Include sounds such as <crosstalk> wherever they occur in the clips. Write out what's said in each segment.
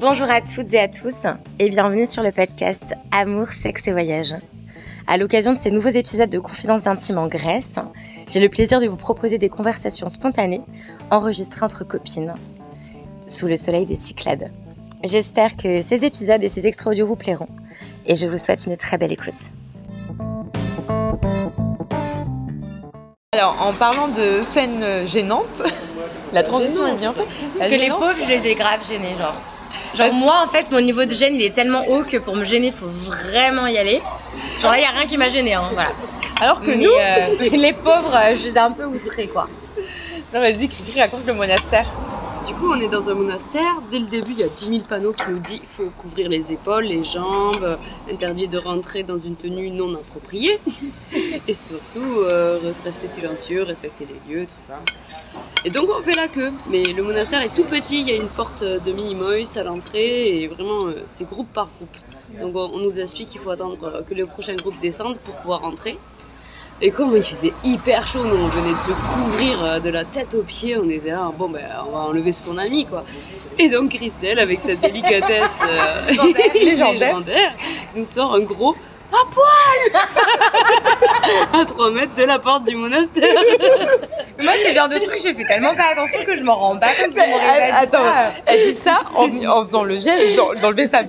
Bonjour à toutes et à tous et bienvenue sur le podcast Amour, sexe et voyage. À l'occasion de ces nouveaux épisodes de Confidences intimes en Grèce, j'ai le plaisir de vous proposer des conversations spontanées enregistrées entre copines sous le soleil des Cyclades. J'espère que ces épisodes et ces extra audio vous plairont et je vous souhaite une très belle écoute. Alors, en parlant de scènes gênantes, la transition est bien faite. Parce que les pauvres, je les ai grave gênés, genre. Genre moi en fait mon niveau de gêne il est tellement haut que pour me gêner il faut vraiment y aller. Genre là il y a rien qui m'a gêné hein, voilà. Alors que Mais, nous, euh, <laughs> les pauvres euh, je les ai un peu outrés quoi. non vas-y, Cricri raconte le monastère. Coup, on est dans un monastère. Dès le début, il y a 10 000 panneaux qui nous disent qu'il faut couvrir les épaules, les jambes, euh, interdit de rentrer dans une tenue non appropriée. Et surtout, euh, rester silencieux, respecter les lieux, tout ça. Et donc, on fait la queue. Mais le monastère est tout petit. Il y a une porte de Minimoys à l'entrée. Et vraiment, euh, c'est groupe par groupe. Donc, on, on nous explique qu'il faut attendre euh, que le prochain groupe descende pour pouvoir rentrer. Et comme il faisait hyper chaud, nous on venait de se couvrir euh, de la tête aux pieds, on était là, bon ben on va enlever ce qu'on a mis quoi. Et donc Christelle, avec sa délicatesse euh, <laughs> Légendaire. <laughs> légendaire, nous sort un gros à poil <laughs> à 3 mètres de la porte du monastère. Moi c'est le genre de truc j'ai fait tellement pas attention que je m'en rends pas compte attends, ça. elle dit ça en, en faisant le geste dans- d'enlever sa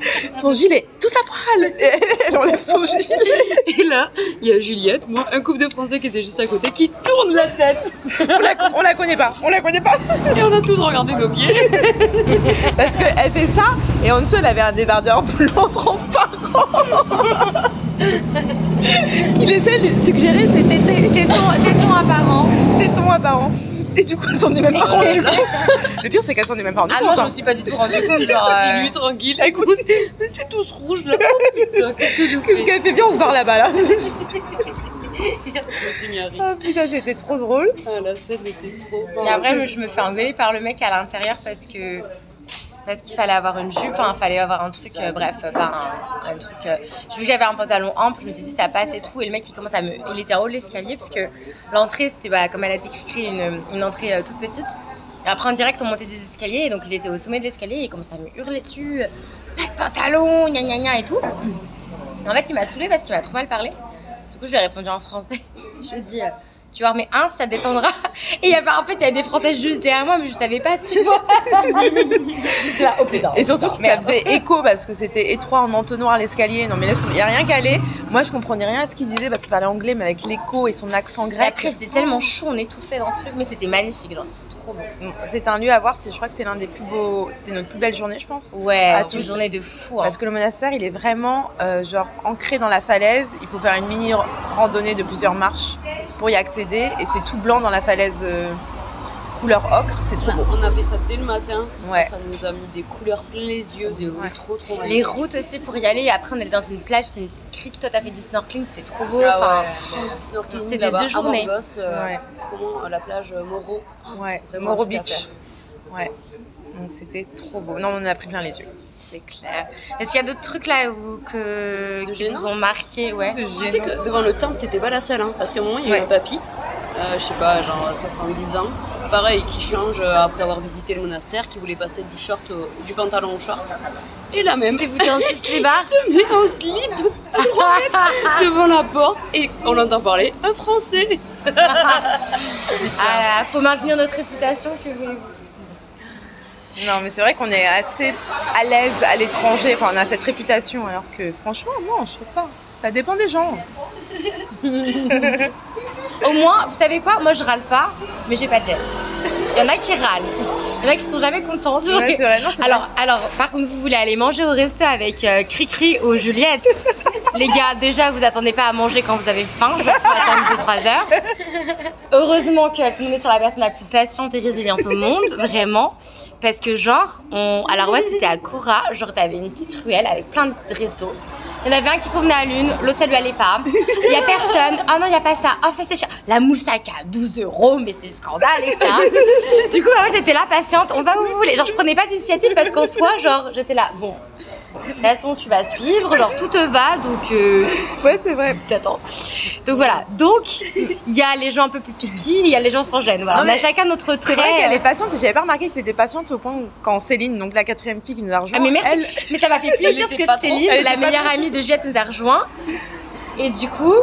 <laughs> son gilet, tout poil. Et elle, enlève son gilet. <laughs> Et là, il y a Juliette, moi, un couple de Français qui était juste à côté, qui tourne la tête. On la, on la connaît pas, on la connaît pas. Et on a tous regardé nos pieds. <laughs> Parce qu'elle fait ça et en dessous elle avait un débardeur blanc transparent. qui laissait lui suggérer ses tétons apparents. Tétons apparents. Et du coup, elle s'en est même pas rendue compte. Le pire, c'est qu'elle s'en est même pas rendue Ah compte. non je hein. me suis pas du tout rendu compte genre Dis <laughs> euh, lui tranquille. Écoute, C'est tous rouges là. Oh putain, qu'est-ce que je qu'est-ce fais qu'elle fait bien, on se barre là-bas là. Ah putain, c'était trop drôle. Ah, la scène était trop bonne. Et après, je me fais engueuler par le mec à l'intérieur parce que parce qu'il fallait avoir une jupe, enfin, il fallait avoir un truc, euh, bref, euh, pas un, truc. euh, J'ai vu que j'avais un pantalon ample, je me suis dit ça passe et tout, et le mec il commence à me, il était en haut de l'escalier parce que l'entrée c'était, bah, comme elle a dit, Cricri, une, une entrée toute petite. Et après en direct on montait des escaliers, et donc il était au sommet de l'escalier, et il commençait à me hurler dessus, pas de pantalon, gna gna gna et tout. En fait il m'a saoulé parce qu'il m'a trop mal parlé. Du coup je lui ai répondu en français. <laughs> Je lui ai dit. Tu vas mais un, ça te détendra. <laughs> Et il y avait, en fait, il y avait des Français juste derrière moi, mais je savais pas, tu vois. <laughs> J'étais là, oh putain. Et surtout que ça faisait écho parce que c'était étroit en entonnoir l'escalier. Non mais laisse il y a rien qu'à aller. Moi je comprenais rien à ce qu'il disait parce qu'il parlait anglais mais avec l'écho et son accent grec. après, il faisait tellement chaud, on étouffait dans ce truc, mais c'était magnifique, genre, c'était trop beau. Mm, C'est un lieu à voir, je crois que c'est l'un des plus beaux, c'était notre plus belle journée je pense. Ouais, Ah, c'était une journée de fou. Hein. Parce que le monastère il est vraiment euh, genre ancré dans la falaise, il faut faire une mini randonnée de plusieurs marches pour y accéder et c'est tout blanc dans la falaise euh, couleur ocre, c'est trop beau. On a fait ça dès le matin. Ouais. Ça nous a mis des couleurs plein les yeux. C'était Ouais. trop trop Les routes aussi pour y aller, et après, on allait dans une plage, c'était une petite crique. Toi, t'as fait du snorkeling, c'était trop beau. Ah enfin, ouais. Snorkeling c'est des là-bas, deux journées. euh, Ouais. C'est comment euh, la plage euh, Moro Ouais, Moro Beach. Ouais. Donc c'était trop beau. Non, on en a pris plein les yeux. C'est clair. Est-ce qu'il y a d'autres trucs là où, que, De qui vous ont marqué Ouais? De Tu sais que devant le temple, t'étais pas la seule, hein, parce qu'à un moment, il y a eu un papy, euh, je sais pas, genre 70 ans, pareil, qui change euh, après avoir visité le monastère, qui voulait passer du short au- du pantalon au short. Et la même C'est vous les bas <laughs> se met en slip <laughs> devant la porte et on l'entend parler un français. <laughs> Ah faut maintenir notre réputation, que voulez-vous? Non, mais c'est vrai qu'on est assez à l'aise à l'étranger. Enfin, on a cette réputation, alors que franchement, non, je trouve pas. Ça dépend des gens. <laughs> Au moins, vous savez quoi? Moi, je râle pas, mais j'ai pas de gêne. Il y en a qui râlent. Il y en a qui sont jamais contentes. Ouais, c'est vrai. Non, c'est alors, alors, par contre, vous voulez aller manger au resto avec euh, Cricri ou Juliette? Les gars, déjà, vous attendez pas à manger quand vous avez faim, genre faut attendre 2-3 heures. Heureusement qu'elle se met sur la personne la plus patiente et résiliente au monde, vraiment. Parce que genre, on... alors ouais, c'était à Cora, genre t'avais une petite ruelle avec plein de restos. Il y en avait un qui convenait à l'une, l'autre ça lui allait pas. Il y a personne. Ah non, il y a pas ça. Ah ça c'est cher. La moussaka à 12 euros, mais c'est scandale. Du coup, bah, moi j'étais là patiente. On va où vous voulez. Genre je prenais pas d'initiative parce qu'en soi, genre j'étais là. Bon, De toute façon, tu vas suivre, genre tout te va, donc euh, Ouais, c'est vrai. t'attends. Donc voilà. Donc il y a les gens un peu plus piqués, il y a les gens sans gêne. Voilà. Non, on a chacun notre C'est vrai trait. qu'elle est patiente. J'avais pas remarqué que t'étais patiente au point où quand Céline, donc la quatrième fille qui nous a rejoint, Ah mais merci. elle, Mais ça m'a fait plaisir parce que Céline, la meilleure amie de Juliette, nous a rejoint. Et du coup,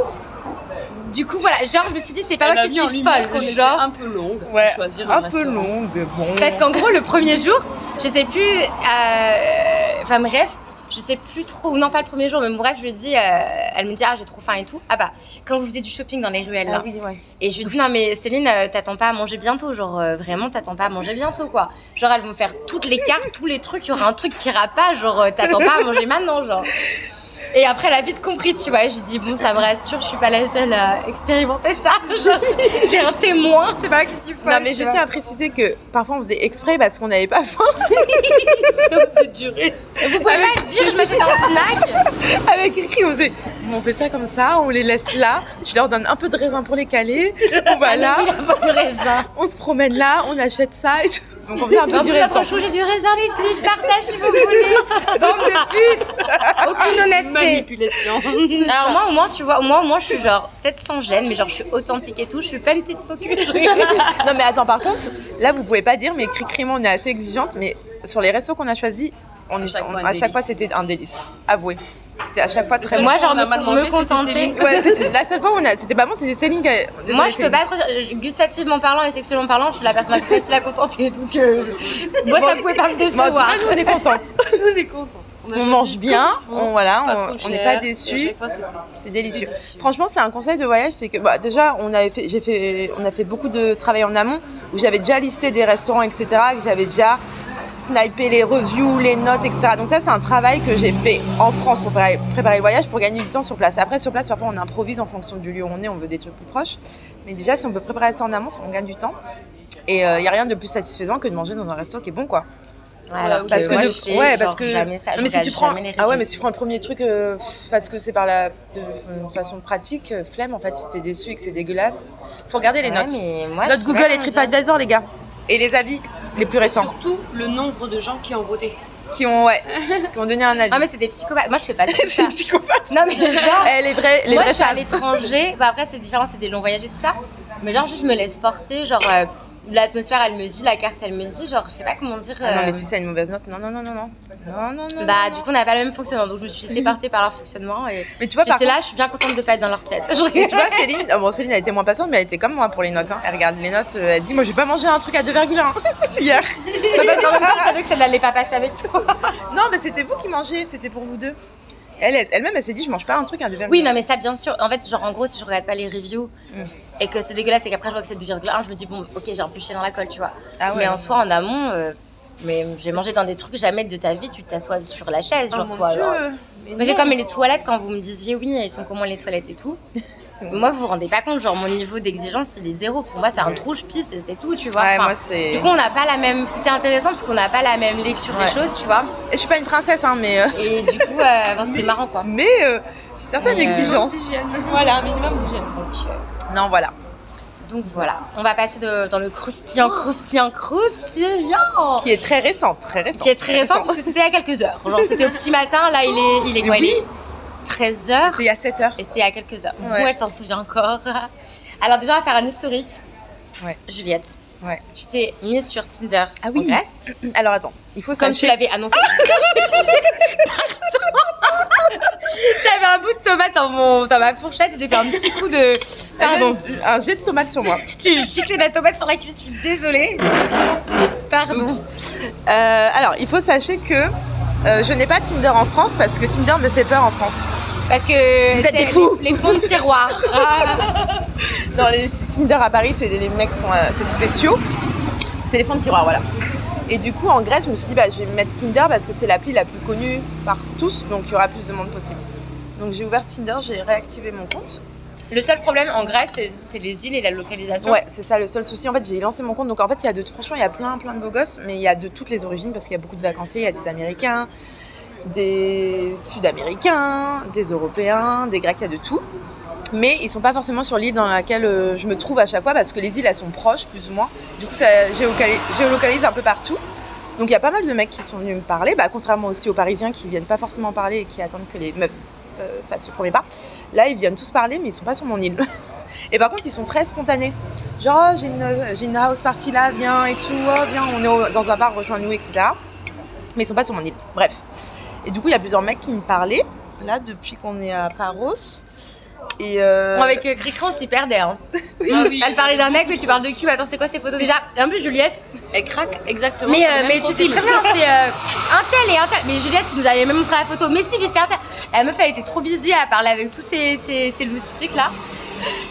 du coup voilà, genre je me suis dit c'est pas moi qui suis folle, genre un peu longue ouais, pour choisir un un, peu restaurant. longue, bon. Parce qu'en gros, le premier jour, je sais plus. euh, Enfin, bref, je sais plus trop. ou Non, pas le premier jour, mais bref, je lui dis. euh, elle me dit, ah, j'ai trop faim et tout. Ah bah, quand vous faisiez du shopping dans les ruelles là. Ah oui, ouais. Et je lui dis, non, mais Céline, euh, t'attends pas à manger bientôt. Genre, euh, vraiment, t'attends pas à manger bientôt, quoi. Genre, elles vont faire toutes les cartes, tous les trucs. Il y aura un truc qui ira pas. Genre, euh, t'attends pas à manger maintenant, genre. Et après, elle a vite compris, tu vois. Je lui dis, bon, ça me rassure, je suis pas la seule à expérimenter ça. <laughs> J'ai un témoin, c'est pas qui suis. Non, mais je vois. tiens à préciser que parfois on faisait exprès parce qu'on n'avait pas <laughs> faim. C'est duré. Vous pouvez pas le dire, je m'achète un snack. Avec Kiki, on faisait. On fait ça comme ça, on les laisse là. Tu leur donnes un peu de raisin pour les caler. On va là, Il a pas de raisin. on se promène là, on achète ça. Et tout. Donc on faisait un peu En du plus, raisin. notre chou, j'ai du raisin, les filles, je partage si vous voulez. Bande de putes. Aucune honnêteté. Manipulation. Alors, moi, au moins, tu vois, moi, au moins, je suis genre, peut-être sans gêne, mais genre, je suis authentique et tout. Je suis pas une petite focus. <laughs> Non mais attends, par contre, là vous pouvez pas dire, mais Cricri et moi on est assez exigeantes, mais sur les restos qu'on a choisis, on, À chaque on- fois un à chaque fois délice. c'était un délice. Avouez. C'était à chaque fois très moi, bon. genre, on a me, mal me mangé, c'était contenter. Ouais, <laughs> c'était- la seule fois où on a, c'était pas bon, c'était Céline qui a. Moi, je peux pas je- Gustativement parlant et sexuellement parlant, je suis la personne la plus facile à contenter. Donc, euh, <laughs> moi, ça pouvait pas me Céline. Bon, en tout décevoir. cas, nous, on est contentes. <laughs> On est contente. a On mange bien, on, voilà, on- n'est pas déçus. C'est délicieux. délicieux. Franchement, c'est un conseil de voyage, c'est que bah, déjà, on avait fait, j'ai fait, on a fait beaucoup de travail en amont où j'avais déjà listé des restaurants, etc. Que j'avais déjà snipé les reviews, les notes, etc. Donc ça, c'est un travail que j'ai fait en France pour préparer, préparer le voyage pour gagner du temps sur place. Après, sur place, parfois, on improvise en fonction du lieu où on est, on veut des trucs plus proches. Mais déjà, si on peut préparer ça en amont, on gagne du temps. Et il n'y a rien de plus satisfaisant que de manger dans un resto qui est bon, quoi. Ouais, alors Parce parce que de- fais ouais, genre parce que- jamais ça. Non, mais si tu prends, ah ouais, mais si tu prends le premier truc euh, parce que c'est par la de, de façon pratique, euh, flemme en fait, si t'es déçu et que c'est dégueulasse, faut regarder les Ouais, notes. mais moi, Notes Google et. TripAdvisor, les gars, et les avis les plus récents Surtout le nombre de gens qui ont voté. qui ont ouais, <laughs> qui ont donné un avis. Ah, mais c'est des psychopathes. Moi, je fais pas de ça. c'est psychopathe. Non, mais <laughs> genre. Eh, les vrais, les moi, vrais je suis à l'étranger. Bah, après, c'est différent, c'est des longs voyages et tout ça. Mais genre, juste, je me laisse porter. Genre, euh, l'atmosphère, elle me dit, la carte, elle me dit, genre, je sais pas comment dire. Ah non, mais euh, si c'est une mauvaise note, non, non, non, non, non. Bah, du coup, on n'a pas le même fonctionnement, donc je me suis laissée partir par leur fonctionnement. Mais tu vois, j'étais là, contre... je suis bien contente de pas être dans leur tête. Mais tu vois, <laughs> Céline, oh, bon, Céline, elle était moins patiente, mais elle était comme moi pour les notes. Hein. Elle regarde les notes, euh, elle dit, moi, j'ai pas mangé un truc à 2,1 <laughs> hier. Bah, parce qu'en même temps, savait que ça n'allait pas passer avec toi. <laughs> non, mais c'était vous qui mangez, c'était pour vous deux. Elle, elle-même, elle, s'est dit, je mange pas un truc à 2,1. Oui, non, mais ça, bien sûr. En fait, genre, en gros, si je regarde pas les reviews. Mm et que c'est dégueulasse et qu'après, je vois que c'est 2,1, je me dis, bon, ok, j'ai un dans la colle, tu vois. Ah ouais. Mais en soi, en amont, euh, mais j'ai mangé dans des trucs, jamais de ta vie, tu t'assois sur la chaise, Oh genre toi. Dieu. Mais non. comme les toilettes, quand vous me disiez oui, ils sont comment les toilettes et tout. <laughs> moi, vous vous rendez pas compte, genre, mon niveau d'exigence, il est zéro. Pour moi, c'est un trou, je pisse et c'est tout, tu vois. Ouais, Enfin, moi c'est. du coup, on n'a pas la même. C'était intéressant parce qu'on n'a pas la même lecture Ouais. des choses, tu vois. Et je suis pas une princesse, hein, mais. euh, Et du coup, euh, <laughs> c'était marrant, quoi. Mais euh, j'ai certaines Mais, euh, exigences. Voilà, un minimum d'hygiène. Donc, euh, Non, voilà. Donc voilà. On va passer de- dans le croustillant, croustillant, croustillant. Qui est très récent, très récent. qui est très récent parce que c'était a quelques heures. Genre <laughs> c'était au petit matin, là il est, il est quoi Oui. Il est 13 heures C'était il y a 7 heures. et c'était a quelques heures. Ouais. elle s'en souvient encore. Alors déjà on va faire un historique. Ouais. Juliette. Ouais. Tu t'es mise sur Tinder Ah oui. en Grèce, Alors attends, il faut comme tu l'avais annoncé. <laughs> <laughs> Pardon. <laughs> J'avais un bout de tomate dans, mon, dans ma fourchette et j'ai fait un petit coup de... Pardon. Un jet de tomate sur moi. <laughs> Je t'ai giclé la tomate sur la cuisse, je suis désolée. Pardon. Euh, alors, il faut sachez que euh, je n'ai pas Tinder en France parce que Tinder me fait peur en France. Parce que Vous êtes des fous. Les, les fonds de tiroir. <laughs> Ah. Dans les Tinder à Paris, c'est des les mecs sont euh, c'est spéciaux. C'est les fonds de tiroir, voilà. Et du coup, en Grèce, je me suis dit, bah, je vais mettre Tinder parce que c'est l'appli la plus connue par tous, donc il y aura plus de monde possible. Donc j'ai ouvert Tinder, j'ai réactivé mon compte. Le seul problème en Grèce, c'est- les îles et la localisation. Ouais, c'est ça le seul souci. En fait, j'ai lancé mon compte, donc en fait, il y a de, franchement, il y a plein, plein de beaux gosses, mais il y a de toutes les origines parce qu'il y a beaucoup de vacanciers. Il y a des Américains, des Sud-Américains, des Européens, des Grecs, il y a de tout. Mais ils sont pas forcément sur l'île dans laquelle euh, je me trouve à chaque fois parce que les îles elles sont proches plus ou moins. Du coup, ça géolocalise un peu partout. Donc il y a pas mal de mecs qui sont venus me parler, bah, contrairement aussi aux Parisiens qui viennent pas forcément parler et qui attendent que les meufs euh, fassent le premier pas. Là, ils viennent tous parler, mais ils sont pas sur mon île. <laughs> et par contre, ils sont très spontanés. Genre, oh, j'ai une, j'ai une house party là, viens et tout, oh, viens, on est dans un bar, rejoins-nous, etc. Mais ils sont pas sur mon île. Bref. Et du coup, il y a plusieurs mecs qui me parlaient, là, depuis qu'on est à Paros. Et euh, Bon, avec euh, Cricri, on s'y perdait. Hein. <laughs> Ah oui. Elle parlait d'un mec, mais tu parles de qui? Attends, c'est quoi ces photos déjà? Et en plus, Juliette. Elle craque exactement. Mais, euh, mais tu sais très bien, c'est euh, un tel et un tel. Mais Juliette, tu nous avais même montré la photo. Mais si, mais c'est un tel. La meuf, elle était trop busy à parler avec tous ces, ces, ces loustiques là.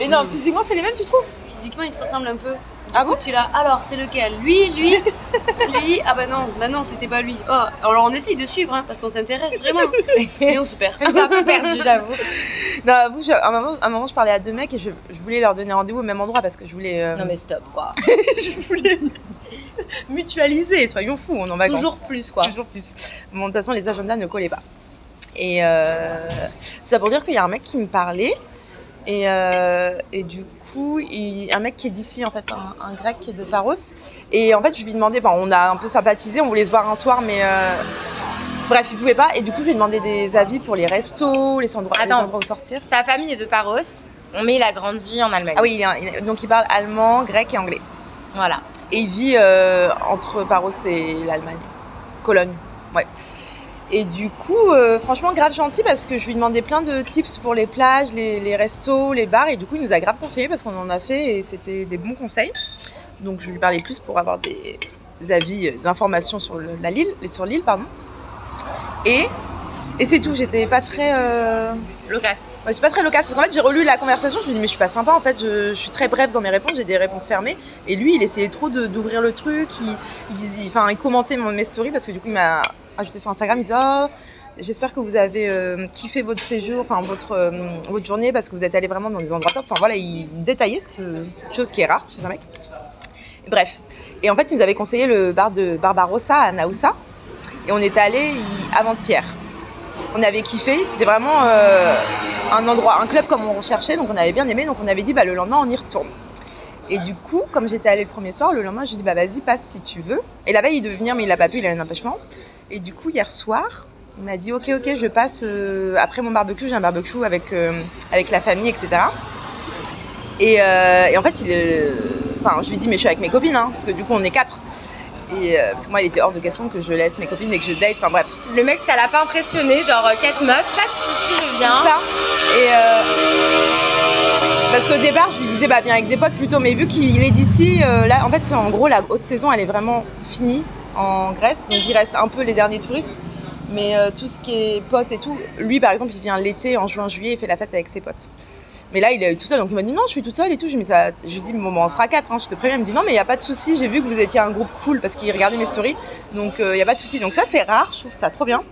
Et non, physiquement, c'est les mêmes, tu trouves? Physiquement, ils se ressemblent un peu. Ah bon? Tu l'as. Alors, c'est lequel? Lui, lui, <laughs> lui? Ah bah non, bah non, c'était pas lui. Oh, alors on essaye de suivre, hein, parce qu'on s'intéresse vraiment. Mais on se perd. <laughs> Était un peu perdue, j'avoue. <laughs> Non, avoue, je- à un moment, à un moment, je parlais à deux mecs et je, je voulais leur donner rendez-vous au même endroit parce que je voulais, euh, Non, mais stop quoi. je voulais mutualiser. Soyons fous, on en va Toujours plus quoi. Toujours plus. Bon, de toute façon, les agendas ne collaient pas. Et euh, ça pour dire qu'il y a un mec qui me parlait. Et, euh, et du coup, il- un mec qui est d'ici, en fait, un, un grec qui est de Paros. Et en fait, je lui demandais, enfin, on a un peu sympathisé, on voulait se voir un soir, mais euh, bref, il pouvait pas. Et du coup, je lui ai demandé des avis pour les restos, les endroits, les Attends. endroits où sortir. Sa famille est de Paros, mais il a grandi en Allemagne. Ah oui, il est- donc il parle allemand, grec et anglais. Voilà. Et il vit euh, entre Paros et l'Allemagne. Cologne, ouais. Et du coup, euh, franchement, grave gentil parce que je lui demandais plein de tips pour les plages, les, restos, les bars. Et du coup, il nous a grave conseillé parce qu'on en a fait et c'était des bons conseils. Donc, je lui parlais plus pour avoir des, avis, euh, des informations sur sur l'île, pardon. Et, et c'est tout. J'étais pas très. euh, Lucas. Ouais, je suis pas très loquace parce qu'en fait j'ai relu la conversation, je me dis mais je suis pas sympa en fait, je, je suis très brève dans mes réponses, j'ai des réponses fermées et lui il essayait trop d'ouvrir le truc, il, il disait, enfin il commentait mon, mes stories parce que du coup il m'a ajouté sur Instagram, il disait oh, j'espère que vous avez euh, kiffé votre séjour, enfin votre, euh, votre journée parce que vous êtes allé vraiment dans des endroits top, enfin voilà il détaillait ce que, chose qui est rare chez un mec. Bref, et en fait il nous avait conseillé le bar de Barbarossa à Naoussa et on est allé avant-hier. On avait kiffé, c'était vraiment euh, un endroit, un club comme on recherchait, donc on avait bien aimé, donc on avait dit bah, le lendemain on y retourne. Et du coup, comme j'étais allée le premier soir, le lendemain j'ai dit bah vas-y passe si tu veux. Et la veille il devait venir mais il a pas pu, il a un empêchement. Et du coup hier soir, il m'a dit ok ok je passe euh, après mon barbecue, j'ai un barbecue avec, euh, avec la famille etc. Et, en fait il, enfin je lui dis mais je suis avec mes copines hein, parce que du coup on est quatre. Et euh, parce que moi il était hors de question que je laisse mes copines et que je date, enfin bref. Le mec, ça l'a pas impressionné. Genre, euh, quatre meufs, pas de soucis, je viens. ça. Et euh, parce qu'au départ, je lui disais bah viens avec des potes plutôt, mais vu qu'il est d'ici, euh, là en fait en gros la haute saison elle est vraiment finie en Grèce, donc il reste un peu les derniers touristes. Mais euh, tout ce qui est potes et tout, lui par exemple il vient l'été en juin juillet, il fait la fête avec ses potes. Mais là il est tout seul, donc il m'a dit non je suis toute seule et tout. Je lui ai dit, bon, on sera quatre, hein, je te préviens. Il me dit non mais il y a pas de souci, j'ai vu que vous étiez un groupe cool parce qu'il regardait mes stories, donc il y a pas de souci. Donc ça c'est rare, je trouve ça trop bien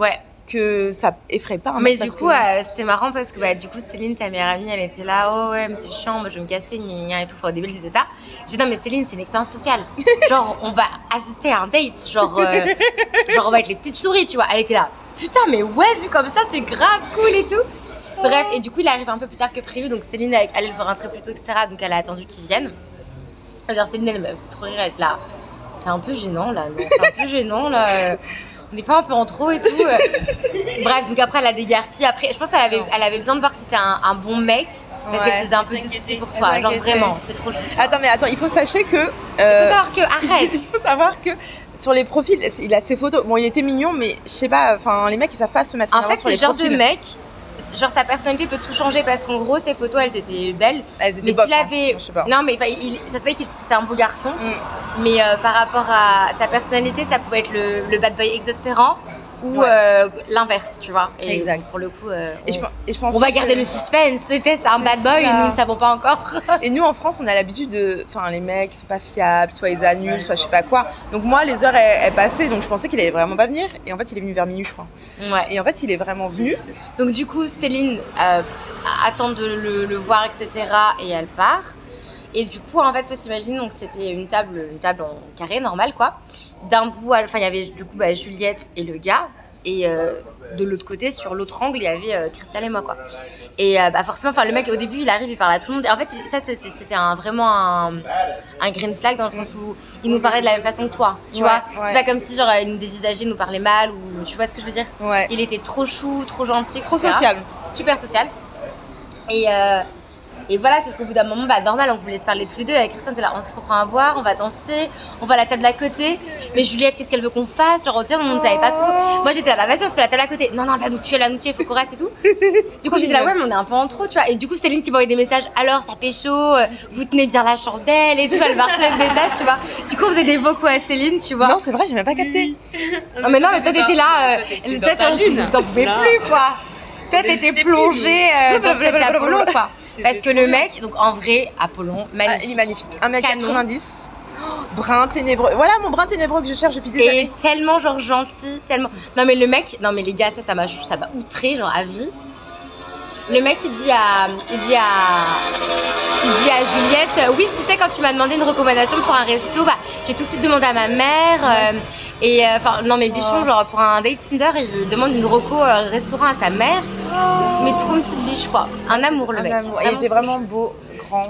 Ouais. que ça effraie pas. un Mais du coup, que- euh, c'était marrant parce que bah, du coup, Céline, ta meilleure amie, elle était là, oh ouais, mais c'est chiant, moi je vais me casser, gna et tout. Enfin, au début, elle disait ça. J'ai dit, non, mais Céline, c'est une expérience sociale. <laughs> genre, on va assister à un date. Genre, euh, genre, on va être les petites souris, tu vois. Elle était là, putain, mais ouais, vu comme ça, c'est grave cool et tout. Bref, et du coup, il arrive un peu plus tard que prévu. Donc, Céline, elle, elle veut rentrer plus tôt, etc. Donc, elle a attendu qu'il vienne. Alors, Céline, elle fait trop rire, elle est là. C'est un peu gênant là, non C'est un peu gênant là. On n'est pas un peu en trop et tout. euh. Bref, donc après elle a dégarpi. Après, je pense qu'elle avait, elle avait besoin de voir que c'était un, un bon mec parce Ouais. qu'elle se faisait un peu soucis s'inquiétait, pour toi. Genre vraiment, c'était trop chou. Attends, mais attends, il faut sachez que. Faut euh, savoir que arrête. <laughs> il faut savoir que sur les profils, il a ses photos. Bon, il était mignon, mais je sais pas, enfin, les mecs ils savent pas se mettre en, En fait, sur c'est les le genre profils. de mec. Genre sa personnalité peut tout changer parce qu'en gros ses photos elles étaient belles. Elles étaient Mais s'il hein. avait. Je sais pas. Non mais il- ça se fait qu'il c'était un beau garçon. Mm. Mais euh, par rapport à sa personnalité, ça pouvait être le, le bad boy exaspérant ou Ouais. euh, l'inverse, tu vois. Et Exact. pour le coup, euh, Et je, on, et je pense on va que- garder le suspense. C'était un bad boy et nous ne savons pas encore. <laughs> Et nous en France, on a l'habitude de. Enfin, les mecs ils sont pas fiables, soit ils annulent, soit je sais pas quoi. Donc moi, les heures elles, elles passaient, donc je pensais qu'il allait vraiment pas venir. Et en fait, il est venu vers minuit, je crois. Ouais. Et en fait, il est vraiment venu. Donc du coup, Céline euh, attend de le, le voir, etc. Et elle part. Et du coup, en fait, faut s'imaginer, donc c'était une table, une table en carré, normale, quoi. D'un bout, enfin, il y avait du coup bah, Juliette et le gars. Et euh, de l'autre côté, sur l'autre angle, il y avait euh, Cristal et moi, quoi. Et euh, bah forcément, enfin le mec au début, il arrive, il parle à tout le monde. Et en fait, ça c'était un, vraiment un, un green flag dans le sens où il nous parlait de la même façon que toi, tu Ouais, vois. ouais. C'est pas comme si genre il nous dévisageait, il nous parlait mal ou tu vois ce que je veux dire? Ouais. Il était trop chou, trop gentil, Trop etc. sociable. super social. Et, euh, et voilà, sauf qu'au bout d'un moment, bah, normal, on voulait se parler tous les deux. Avec Christian, là, on se reprend à boire, on va danser, on va à la table d'à côté. Mais Juliette, qu'est-ce qu'elle veut qu'on fasse? Genre, on ne savait pas trop. Moi, j'étais là, bah vas-y, on se fait la table à côté. Non, non, elle va nous tuer, elle va nous tuer, faut qu'on reste et tout. Du coup, j'étais là, ouais, mais on est un peu en trop, tu vois. Et du coup, Céline qui m'envoyait des messages, alors ça pécho, euh, vous tenez bien la chandelle et tout, elle marcelait le message, tu vois. Du coup, on faisait des vocaux à Céline, tu vois. Non, c'est vrai, j'ai même pas capté. <laughs> Non, mais non, mais toi, t'étais là, Toi, euh, toi, t'en pouvais plus, quoi. Toi, t'étais plongée euh, dans cet Blablabla. Apollon, quoi. Parce que le mec, donc en vrai, Apollon, Ah, magnifique. il est magnifique. 1m90. Canon. Brun, ténébreux. Voilà mon brun ténébreux que je cherche depuis des Et années. tellement genre gentil, tellement. Non mais le mec, non mais les gars, ça, ça m'a, ça m'a outré genre à vie. Le mec, il dit à, il dit à, il dit à Juliette, oui, tu sais quand tu m'as demandé une recommandation pour un resto, bah j'ai tout de suite demandé à ma mère. euh, et euh, enfin non mais bichon, Oh. genre pour un date Tinder, il demande une reco euh, restaurant à sa mère. Mais trop une petite biche quoi, un amour le Un mec. amour. Il était vraiment beau, grand. à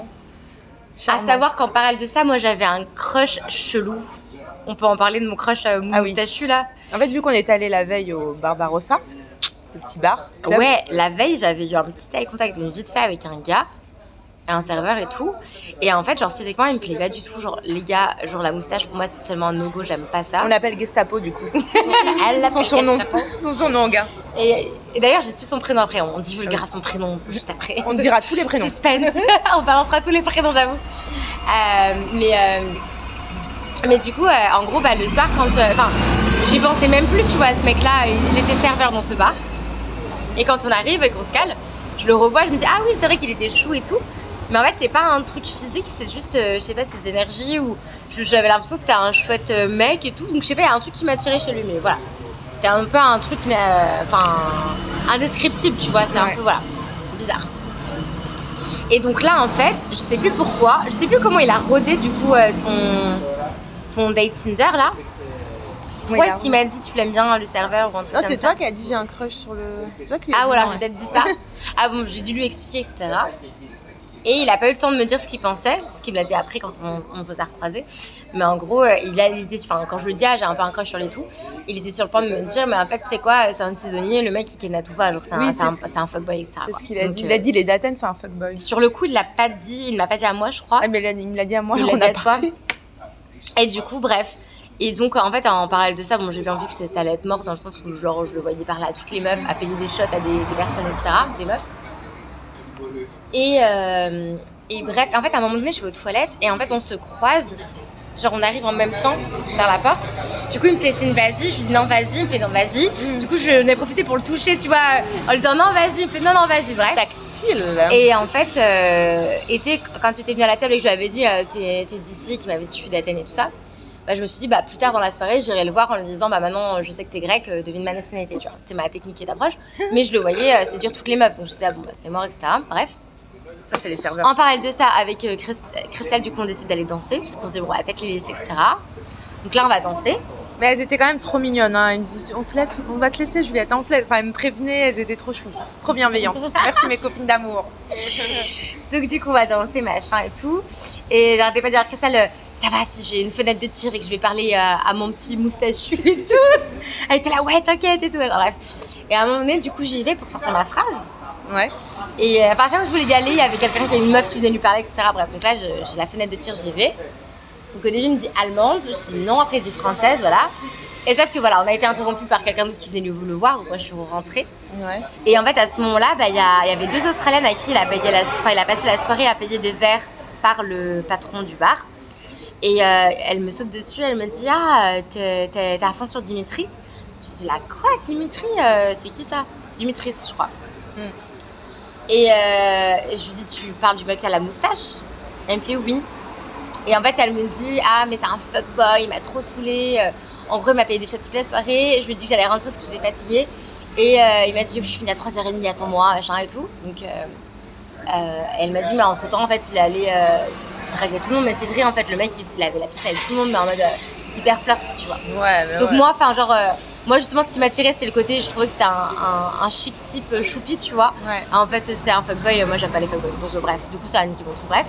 charmant. savoir qu'en parallèle de ça, moi j'avais un crush chelou. On peut en parler de mon crush euh, Ah oui. moustachu là. En fait, vu qu'on est allé la veille au Barbarossa, le petit bar. club, Ouais, la veille j'avais eu un petit eye contact, mais vite fait avec un gars, un serveur et tout. Et en fait, genre physiquement, il me plaît pas du tout. Genre les gars, genre la moustache pour moi c'est tellement un no-go, j'aime pas ça. On l'appelle Gestapo du coup. Elle l'appelle Son surnom. Gestapo. Son surnom, gars. Et, et d'ailleurs, j'ai su son prénom après. On divulguera son prénom juste après. On dira tous les prénoms. Suspense. <laughs> on balancera tous les prénoms, j'avoue. Euh, mais, euh, mais du coup, euh, en gros, bah, le soir, quand. euh, Enfin, j'y pensais même plus, tu vois, ce mec-là, il était serveur dans ce bar. Et quand on arrive et qu'on se cale, je le revois, je me dis, ah oui, c'est vrai qu'il était chou et tout. Mais en fait, c'est pas un truc physique, c'est juste, euh, je sais pas, ses énergies ou j'avais l'impression que c'était un chouette euh, mec et tout. Donc, je sais pas, il y a un truc qui m'a tiré chez lui, mais voilà. C'était un peu un truc, enfin, indescriptible, tu vois, c'est un peu, voilà, bizarre. Et donc là, en fait, je sais plus pourquoi, je sais plus comment il a rodé du coup euh, ton, ton date Tinder là. Pourquoi est-ce qu'il m'a dit tu l'aimes bien le serveur ou un truc Non, c'est toi qui as dit j'ai un crush sur le. C'est toi qui Ah voilà, j'ai peut-être dit ça. ah bon, j'ai dû lui expliquer, etc. Et il a pas eu le temps de me dire ce qu'il pensait, ce qu'il me l'a dit après quand on, on vous a recroisé. Mais en gros, euh, il a l'idée, enfin quand je lui dis ah j'ai un peu un crush sur les tout, il était sur le point de me dire mais en fait c'est quoi, c'est un saisonnier, le mec il kidnappe tout va, donc c'est un, Oui, c'est un, un fuckboy, etc. C'est ce qu'il a dit. euh, Il a dit les Daten, c'est un fuckboy. Sur le coup, il l'a pas dit, il m'a pas dit à moi, je crois. Ah, mais il me l'a dit à moi. Il on a toi. Et du coup, bref. Et donc, en fait, en parallèle de ça, bon, j'ai bien vu que ça allait être mort dans le sens où, genre, je le voyais parler à toutes les meufs, à payer des shots à des, des personnes, etc. Des meufs. Et, euh, et bref, en fait, à un moment donné, je vais aux toilettes et en fait, on se croise. Genre, on arrive en même temps vers la porte. Du coup, il me fait signe, vas-y. Je lui dis non, vas-y. Il me fait non, vas-y. Du coup, je n'ai profité pour le toucher, tu vois, en lui disant non, vas-y. Il me fait non, non, vas-y. Bref. Tactile. Et en fait, euh, et quand tu étais venu à la table et que je lui avais dit, euh, t'es d'ici, qui m'avait dit, je suis d'Athènes et tout ça, bah, je me suis dit, bah, plus tard dans la soirée, j'irai le voir en lui disant, bah, maintenant, je sais que t'es grec, euh, devine ma nationalité, tu vois. C'était ma technique d'approche. <laughs> Mais je le voyais euh, séduire toutes les meufs. Donc j'étais, ah, bon, bah, c'est mort, etc. Bref. Ça, c'est les serveurs. En parallèle de ça, avec euh, Chris- Christelle, du coup, on décide d'aller danser, puisqu'on se dit, bon, on va peut-être les laisser, etc. Donc là, on va danser. Mais elles étaient quand même trop mignonnes. Hein. Elles me disent, on, te laisse, on va te laisser, Juliette. On te laisse. Enfin, elles me prévenaient, elles étaient trop chouettes. Trop bienveillantes. <laughs> Merci, mes copines d'amour. Donc du coup, on va danser, machin et tout. Et j'arrêtais pas de dire à Christelle, euh, ça va si j'ai une fenêtre de tir et que je vais parler euh, à mon petit moustachu et tout. Elle était là, ouais, t'inquiète et tout. Alors, bref. Et à un moment donné, du coup, j'y vais pour sortir ma phrase. Ouais. Et euh, enfin, chaque fois que je voulais y aller, il y avait quelqu'un qui avait une meuf qui venait lui parler, etc. Bref, donc là, j'ai la fenêtre de tir, j'y vais. Donc au début, il me dit allemande, je dis non, après il dit française, voilà. Et sauf que voilà, on a été interrompu par quelqu'un d'autre qui venait lui le voir, donc moi je suis rentrée. Ouais. Et en fait, à ce moment-là, bah, il y, a- il y avait deux Australiennes à qui il a, payé la, enfin, il a passé la soirée à payer des verres par le patron du bar. Et euh, elle me saute dessus, elle me dit Ah, t'es à fond sur Dimitri? Je dis là, quoi, Dimitri Euh, C'est qui ça? Dimitris, je crois. Hmm. Et euh, je lui dis Tu parles du mec à la moustache? Elle me fait Oui. Et en fait, elle me dit Ah, mais c'est un fuckboy, il m'a trop saoulé. En gros, il m'a payé des shots toute la soirée. Je lui ai dit que j'allais rentrer parce que j'étais fatiguée. Et euh, il m'a dit, je finis à 3h30, attends-moi, machin et tout. Donc, euh, euh, elle m'a dit, mais entre temps, en fait, il allait euh, draguer tout le monde. Mais c'est vrai, en fait, le mec, il, avait la petite avec tout le monde, mais en mode euh, hyper flirty, tu vois. Ouais, mais Donc, ouais. moi, enfin, genre, euh, Moi, justement, ce qui m'attirait, c'était le côté, je trouvais que c'était un, un- un chic type choupi, tu vois. Ouais. En fait, c'est un fuckboy, moi j'aime pas les fuckboys. Donc, euh, bref, du coup, ça me dit bon, tout bref.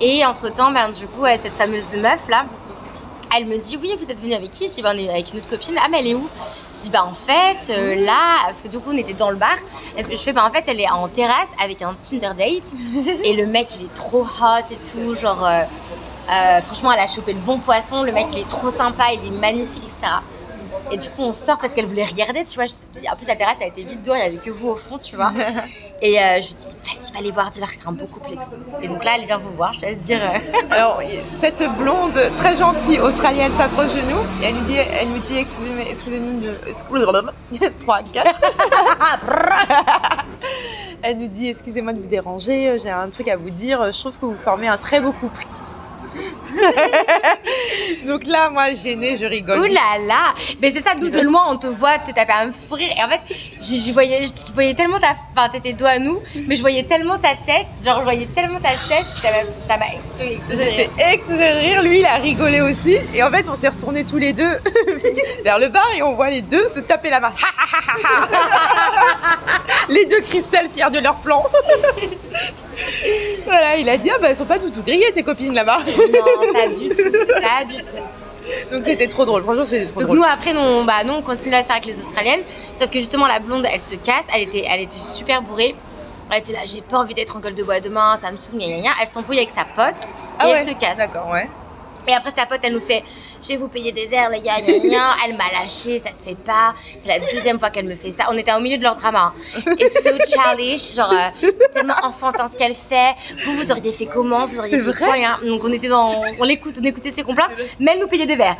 Et entre temps, ben, du coup, cette fameuse meuf là, elle me dit Oui, vous êtes venue avec qui? Je dis ben, On est avec une autre copine. Ah, mais elle est où? Je dis Bah, en fait, euh, là, parce que du coup, on était dans le bar. Je fais Bah, en fait, elle est en terrasse avec un Tinder date. <laughs> et le mec, il est trop hot et tout. Genre, euh, euh, franchement, elle a chopé le bon poisson. Le mec, il est trop sympa, il est magnifique, etc. Et du coup, on sort parce qu'elle voulait regarder, tu vois. En plus, la terrasse a été vide d'eau, il n'y avait que vous au fond, tu vois. <laughs> Et euh, je lui dis, vas-y, va aller voir, dis-leur que c'est un beau couple et tout. Et donc là, elle vient vous voir, je te laisse dire. euh, <laughs> Alors, cette blonde très gentille australienne s'approche de nous et elle nous dit, elle nous dit excusez-moi, excusez-nous de. Excusez-moi. 3, 4. <laughs> elle nous dit excusez-moi de vous déranger, j'ai un truc à vous dire, je trouve que vous formez un très beau couple. <laughs> Donc là, moi, gênée, je rigole. Ouh là là Mais c'est ça, nous de loin, on te voit te taper un fou rire. Et en fait, j'y voyais, je voyais tellement ta. Enfin, t'étais dos à nous, mais je voyais tellement ta tête, genre, je voyais tellement ta tête, ça m'a- explosé. explosé J'étais rire. explosée de rire, lui il a rigolé aussi. Et en fait, on s'est retournés tous les deux <laughs> vers le bar et on voit les deux se taper la main. <laughs> les deux Christelle fiers de leur plan. <laughs> voilà, il a dit Ah bah elles sont pas du tout grillées tes copines là-bas. Non, pas du tout. Pas du tout. Donc c'était trop drôle, franchement c'était trop Donc drôle. nous après nous, on- bah, nous on continue à se faire avec les Australiennes Sauf que justement la blonde elle se casse Elle était, elle était super bourrée Elle était là j'ai pas envie d'être en gueule de bois demain Ça me saoule gna gna gna Elle s'embrouille avec sa pote Ah Et ouais, elle se casse D'accord, ouais. Et après sa pote elle nous fait Je vais vous payer des verres les gars gna gna. Elle m'a lâché ça se fait pas C'est la deuxième fois qu'elle me fait ça On était au milieu de leur drama hein. Et so childish Genre euh, c'est tellement enfantin ce qu'elle fait Vous vous auriez fait comment? Vous auriez fait vrai? quoi hein? Donc on était dans On l'écoute On écoutait ses complots Mais elle nous payait des verres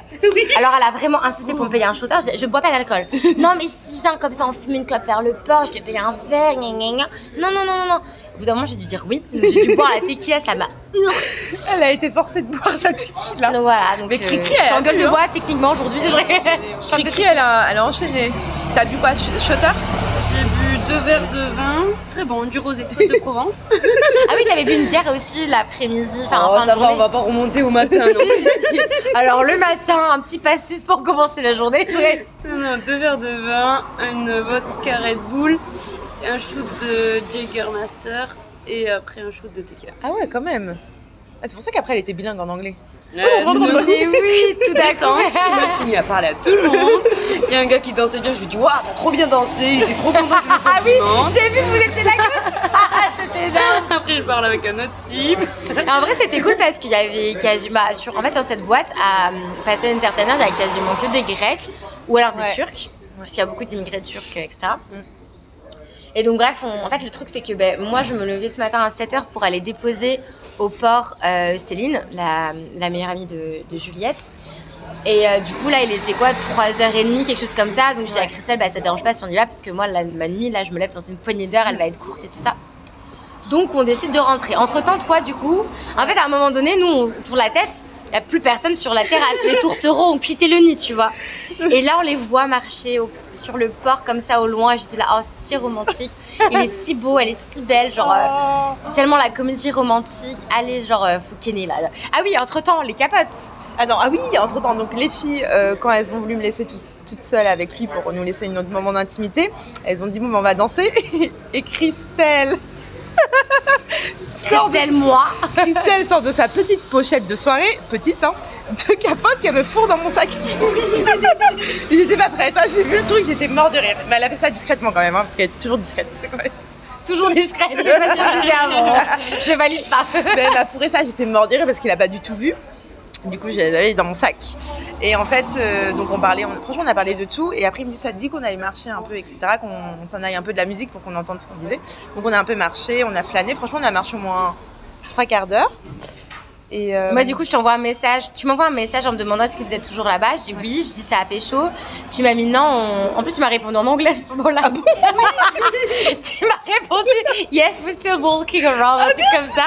alors elle a vraiment insisté pour me payer un shooter. Je, je bois pas d'alcool. non mais si viens comme ça on fume une clope vers le port, je te paye un verre. gna, gna, gna. Non non non non non. Au bout d'un moment j'ai dû dire oui. J'ai dû <laughs> boire la tequila, ça m'a. Elle a été forcée de boire sa tequila. Donc voilà. Donc Mais euh, Cricri, je suis elle <laughs> en gueule de bois techniquement aujourd'hui. Cricri, elle a, elle a enchaîné. T'as bu quoi, sh- Shutter? J'ai bu deux verres de vin, très bon, du rosé de Provence. <laughs> Ah oui t'avais bu une bière aussi l'après-midi. Enfin en oh, fin ça de va, on va pas remonter au matin. Alors le matin un petit pastis pour commencer la journée. Ouais. Non, non, deux verres de vin, une vodka Red Bull, un shoot de Jägermaster et après un shoot de tequila. Ah ouais, quand même. Ah, c'est pour ça qu'après elle était bilingue en anglais. Euh, oh, me- Mais oui tout d'accord. je me suis mis à parler à tout le monde. Il y a un gars qui dansait bien, je lui dis Waouh, t'as trop bien dansé, il était trop content le Ah oui j'ai vu vous étiez là <laughs> Ah, C'était énorme. Après, je parle avec un autre type. En vrai, c'était cool parce qu'il y avait quasiment. Sur, en fait, dans cette boîte, à passer une certaine heure, il y avait quasiment que des Grecs ou alors des Ouais. Turcs. Parce qu'il y a beaucoup d'immigrés turcs, etc. Mm. Et donc, bref, on- en fait, le truc, c'est que ben, moi, je me levais ce matin à 7h pour aller déposer au port euh, Céline, la, la meilleure amie de, de Juliette. Et euh, du coup, là, il était quoi 3h30, quelque chose comme ça. Donc, je dis à Christelle, bah, ça te dérange pas si on y va parce que moi, la, ma nuit, là, je me lève dans une poignée d'heures, elle va être courte et tout ça. Donc, on décide de rentrer. Entre temps, toi, du coup, en fait, à un moment donné, nous, on tourne la tête, il n'y a plus personne sur la terrasse. <laughs> Les tourtereaux ont quitté le nid, tu vois. Et là, on les voit marcher au- sur le port comme ça au loin. J'étais là, oh, c'est si romantique. Il est si beau, elle est si belle. Genre, euh, c'est tellement la comédie romantique. Allez, genre, euh, faut kenner là. Ah oui, entre temps, les capotes. Ah non, ah oui, entre temps, donc les filles, euh, quand elles ont voulu me laisser tous- toute seule avec lui pour nous laisser un autre moment d'intimité, elles ont dit bon, ben, on va danser. <laughs> Et Christelle de, Christelle, moi. Christelle sort de sa petite pochette de soirée, petite, hein, de capote qu'elle me fourre dans mon sac. <laughs> J'étais pas prête, hein, j'ai vu le truc, j'étais mort de rire. Mais elle a fait ça discrètement quand même, hein, parce qu'elle est toujours discrète. c'est Toujours discrète, c'est pas ce que je disais avant. Je valide pas. Mais elle m'a fourré ça, j'étais mort de rire parce qu'il a pas du tout vu. Du coup, j'ai l'avais dans mon sac. Et en fait, euh, donc on parlait, on- franchement, on a parlé de tout. Et après, il me dit, ça te dit qu'on aille marcher un peu, etc., qu'on on s'en aille un peu de la musique pour qu'on entende ce qu'on disait. Donc on a un peu marché, on a flâné. Franchement, on a marché au moins trois quarts d'heure. Et euh, Moi, du coup, je t'envoie un message. Tu m'envoies un message en me demandant est-ce que vous êtes toujours là-bas. Je dis oui. Je dis ça a pécho. Tu m'as mis non. on- En plus, tu m'as répondu en anglais à ce moment-là. <laughs> tu m'as répondu yes, we're still walking around, un truc comme ça.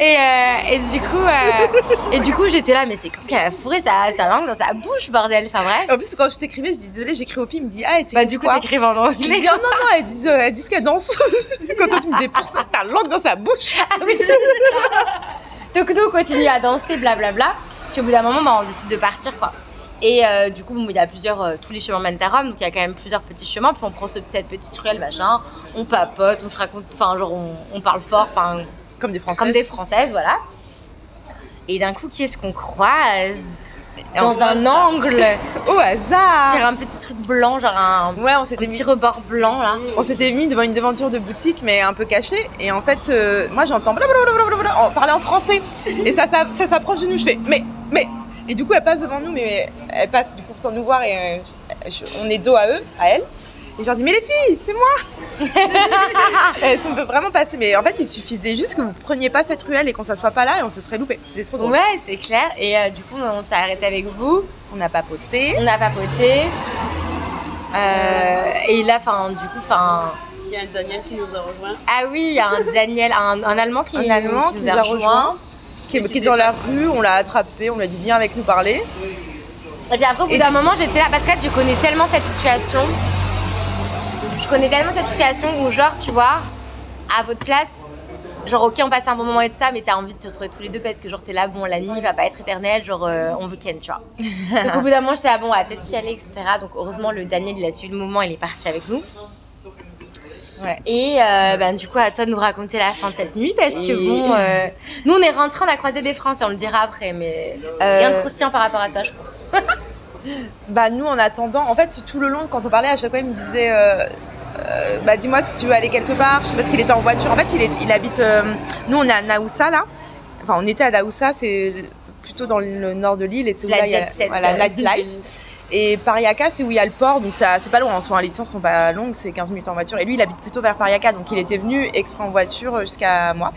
Et, euh, et du coup, euh, et du coup, j'étais là, mais c'est comme qu'elle a fourré sa, sa langue dans sa bouche, bordel. Enfin bref. en plus, quand je t'écrivais, je dis désolé, j'écris au film. Il me dit, ah, et Bah du coup, quoi t'écrives en Je dis, anglais. oh, non, non, elle dit, euh, elle dit ce qu'elle danse. <laughs> quand toi, tu me disais, pour ça, ta langue dans sa bouche. Ah oui. Donc nous, on continue à danser, blablabla. Puis au bout d'un moment, bah, on décide de partir, quoi. Et euh, du coup, bon, il y a plusieurs, euh, tous les chemins mènent à Rome, donc il y a quand même plusieurs petits chemins. Puis on prend ce- cette petite ruelle, machin, on papote, on se raconte, enfin, genre, on, on parle fort, enfin, Comme des Français. comme des Françaises, voilà. Et d'un coup, qui est-ce qu'on croise Et Dans un angle, <laughs> Au hasard sur un petit truc blanc, genre un, Ouais, on un s'était mis petit rebord blanc, là. On s'était mis devant une devanture de boutique, mais un peu cachée. Et en fait, euh, moi, j'entends blablabla, on parlait en français. <laughs> Et ça, ça, ça s'approche de nous. Je fais, mais, mais. Et du coup, elle passe devant nous, mais elle passe du coup sans nous voir. Et euh, je- on est dos à eux, à elle. Et je leur dis, mais les filles, c'est moi <laughs> Elles sont vraiment passer. Mais en fait, il suffisait juste que vous preniez pas cette ruelle et qu'on s'assoit pas là et on se serait loupé. C'était trop drôle. Ouais, c'est clair. Et euh, du coup, on s'est arrêté avec vous. On a papoté. On a papoté. Euh, et là, enfin, du coup, enfin. Il y a un Daniel qui nous a rejoint. Ah oui, il y a un Daniel, un, un Allemand qui, Un Allemand qui nous a rejoint. Qui est, qui est dans la rue, on l'a attrapé, on lui a dit, viens avec nous parler. Et puis après, au bout d'un du- moment, j'étais là parce que je connais tellement cette situation. Je connais tellement cette situation où, genre, tu vois, à votre place, genre, ok, on passe un bon moment et tout ça, mais t'as envie de te retrouver tous les deux parce que, genre, t'es là, bon, la nuit va pas être éternelle, genre, euh, on ken, tu vois. <laughs> Donc, au bout d'un moment, j'étais là, bon, on va peut-être y aller, etc. Donc, heureusement, le Daniel, il a suivi le moment, il est parti avec nous. Ouais. Et euh, ben, du coup, à toi de nous raconter la fin de cette nuit parce que, Et- bon, euh, nous, on est rentrés, on a croisé des Français, on le dira après, mais Euh, rien de croustillant par rapport à toi, je pense. <laughs> Bah nous en attendant, en fait tout le long quand on parlait à chaque fois il me disait euh, euh, bah dis-moi si tu veux aller quelque part, je sais pas parce qu'il était en voiture. En fait il, est, il habite, euh, nous on est à Naoussa là, enfin on était à Naoussa, c'est plutôt dans le nord de l'île et c'est où La là, il y a- jet set, voilà, euh. nightlife. <laughs> Et Pariaca c'est où il y a le port, donc ça- c'est pas loin, en soi, les distances sont pas longues, c'est 15 minutes en voiture. Et lui il habite plutôt vers Pariaca, donc il était venu exprès en voiture jusqu'à moi.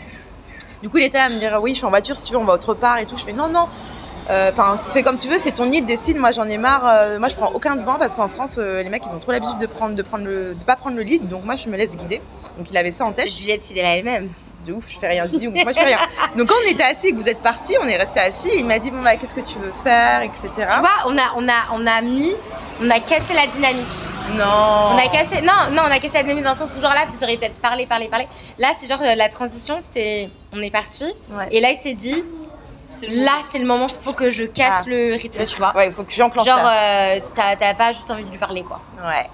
Du coup il était là à me dire oui je suis en voiture, si tu veux on va autre part et tout. Je fais non non, euh, Enfin, fais comme tu veux, c'est ton île, décide. Moi, j'en ai marre. euh, moi, je prends aucun devant parce qu'en France, euh, les mecs, ils ont trop l'habitude de prendre, de prendre le, de pas prendre le lead. Donc moi, je me laisse guider. Donc il avait ça en tête. Juliette fidèle à elle-même. De ouf, je fais rien. Je dis, moi, je fais rien. Donc quand on était assis et que vous êtes partis, on est resté assis. Il m'a dit, bon bah, qu'est-ce que tu veux faire, etc. Tu vois, on a, on a, on a mis, on a cassé la dynamique. Non. On a cassé, non, non, on a cassé la dynamique dans le sens où genre là, vous auriez peut-être parlé, parlé, parlé. Là, c'est genre euh, la transition, c'est, on est parti. Ouais. Et là, il s'est dit, là, c'est le moment, il faut que je casse Ah. le rythme, tu vois. Ouais, il faut que j'enclenche Genre, euh, t'as pas juste envie de lui parler, quoi. Ouais.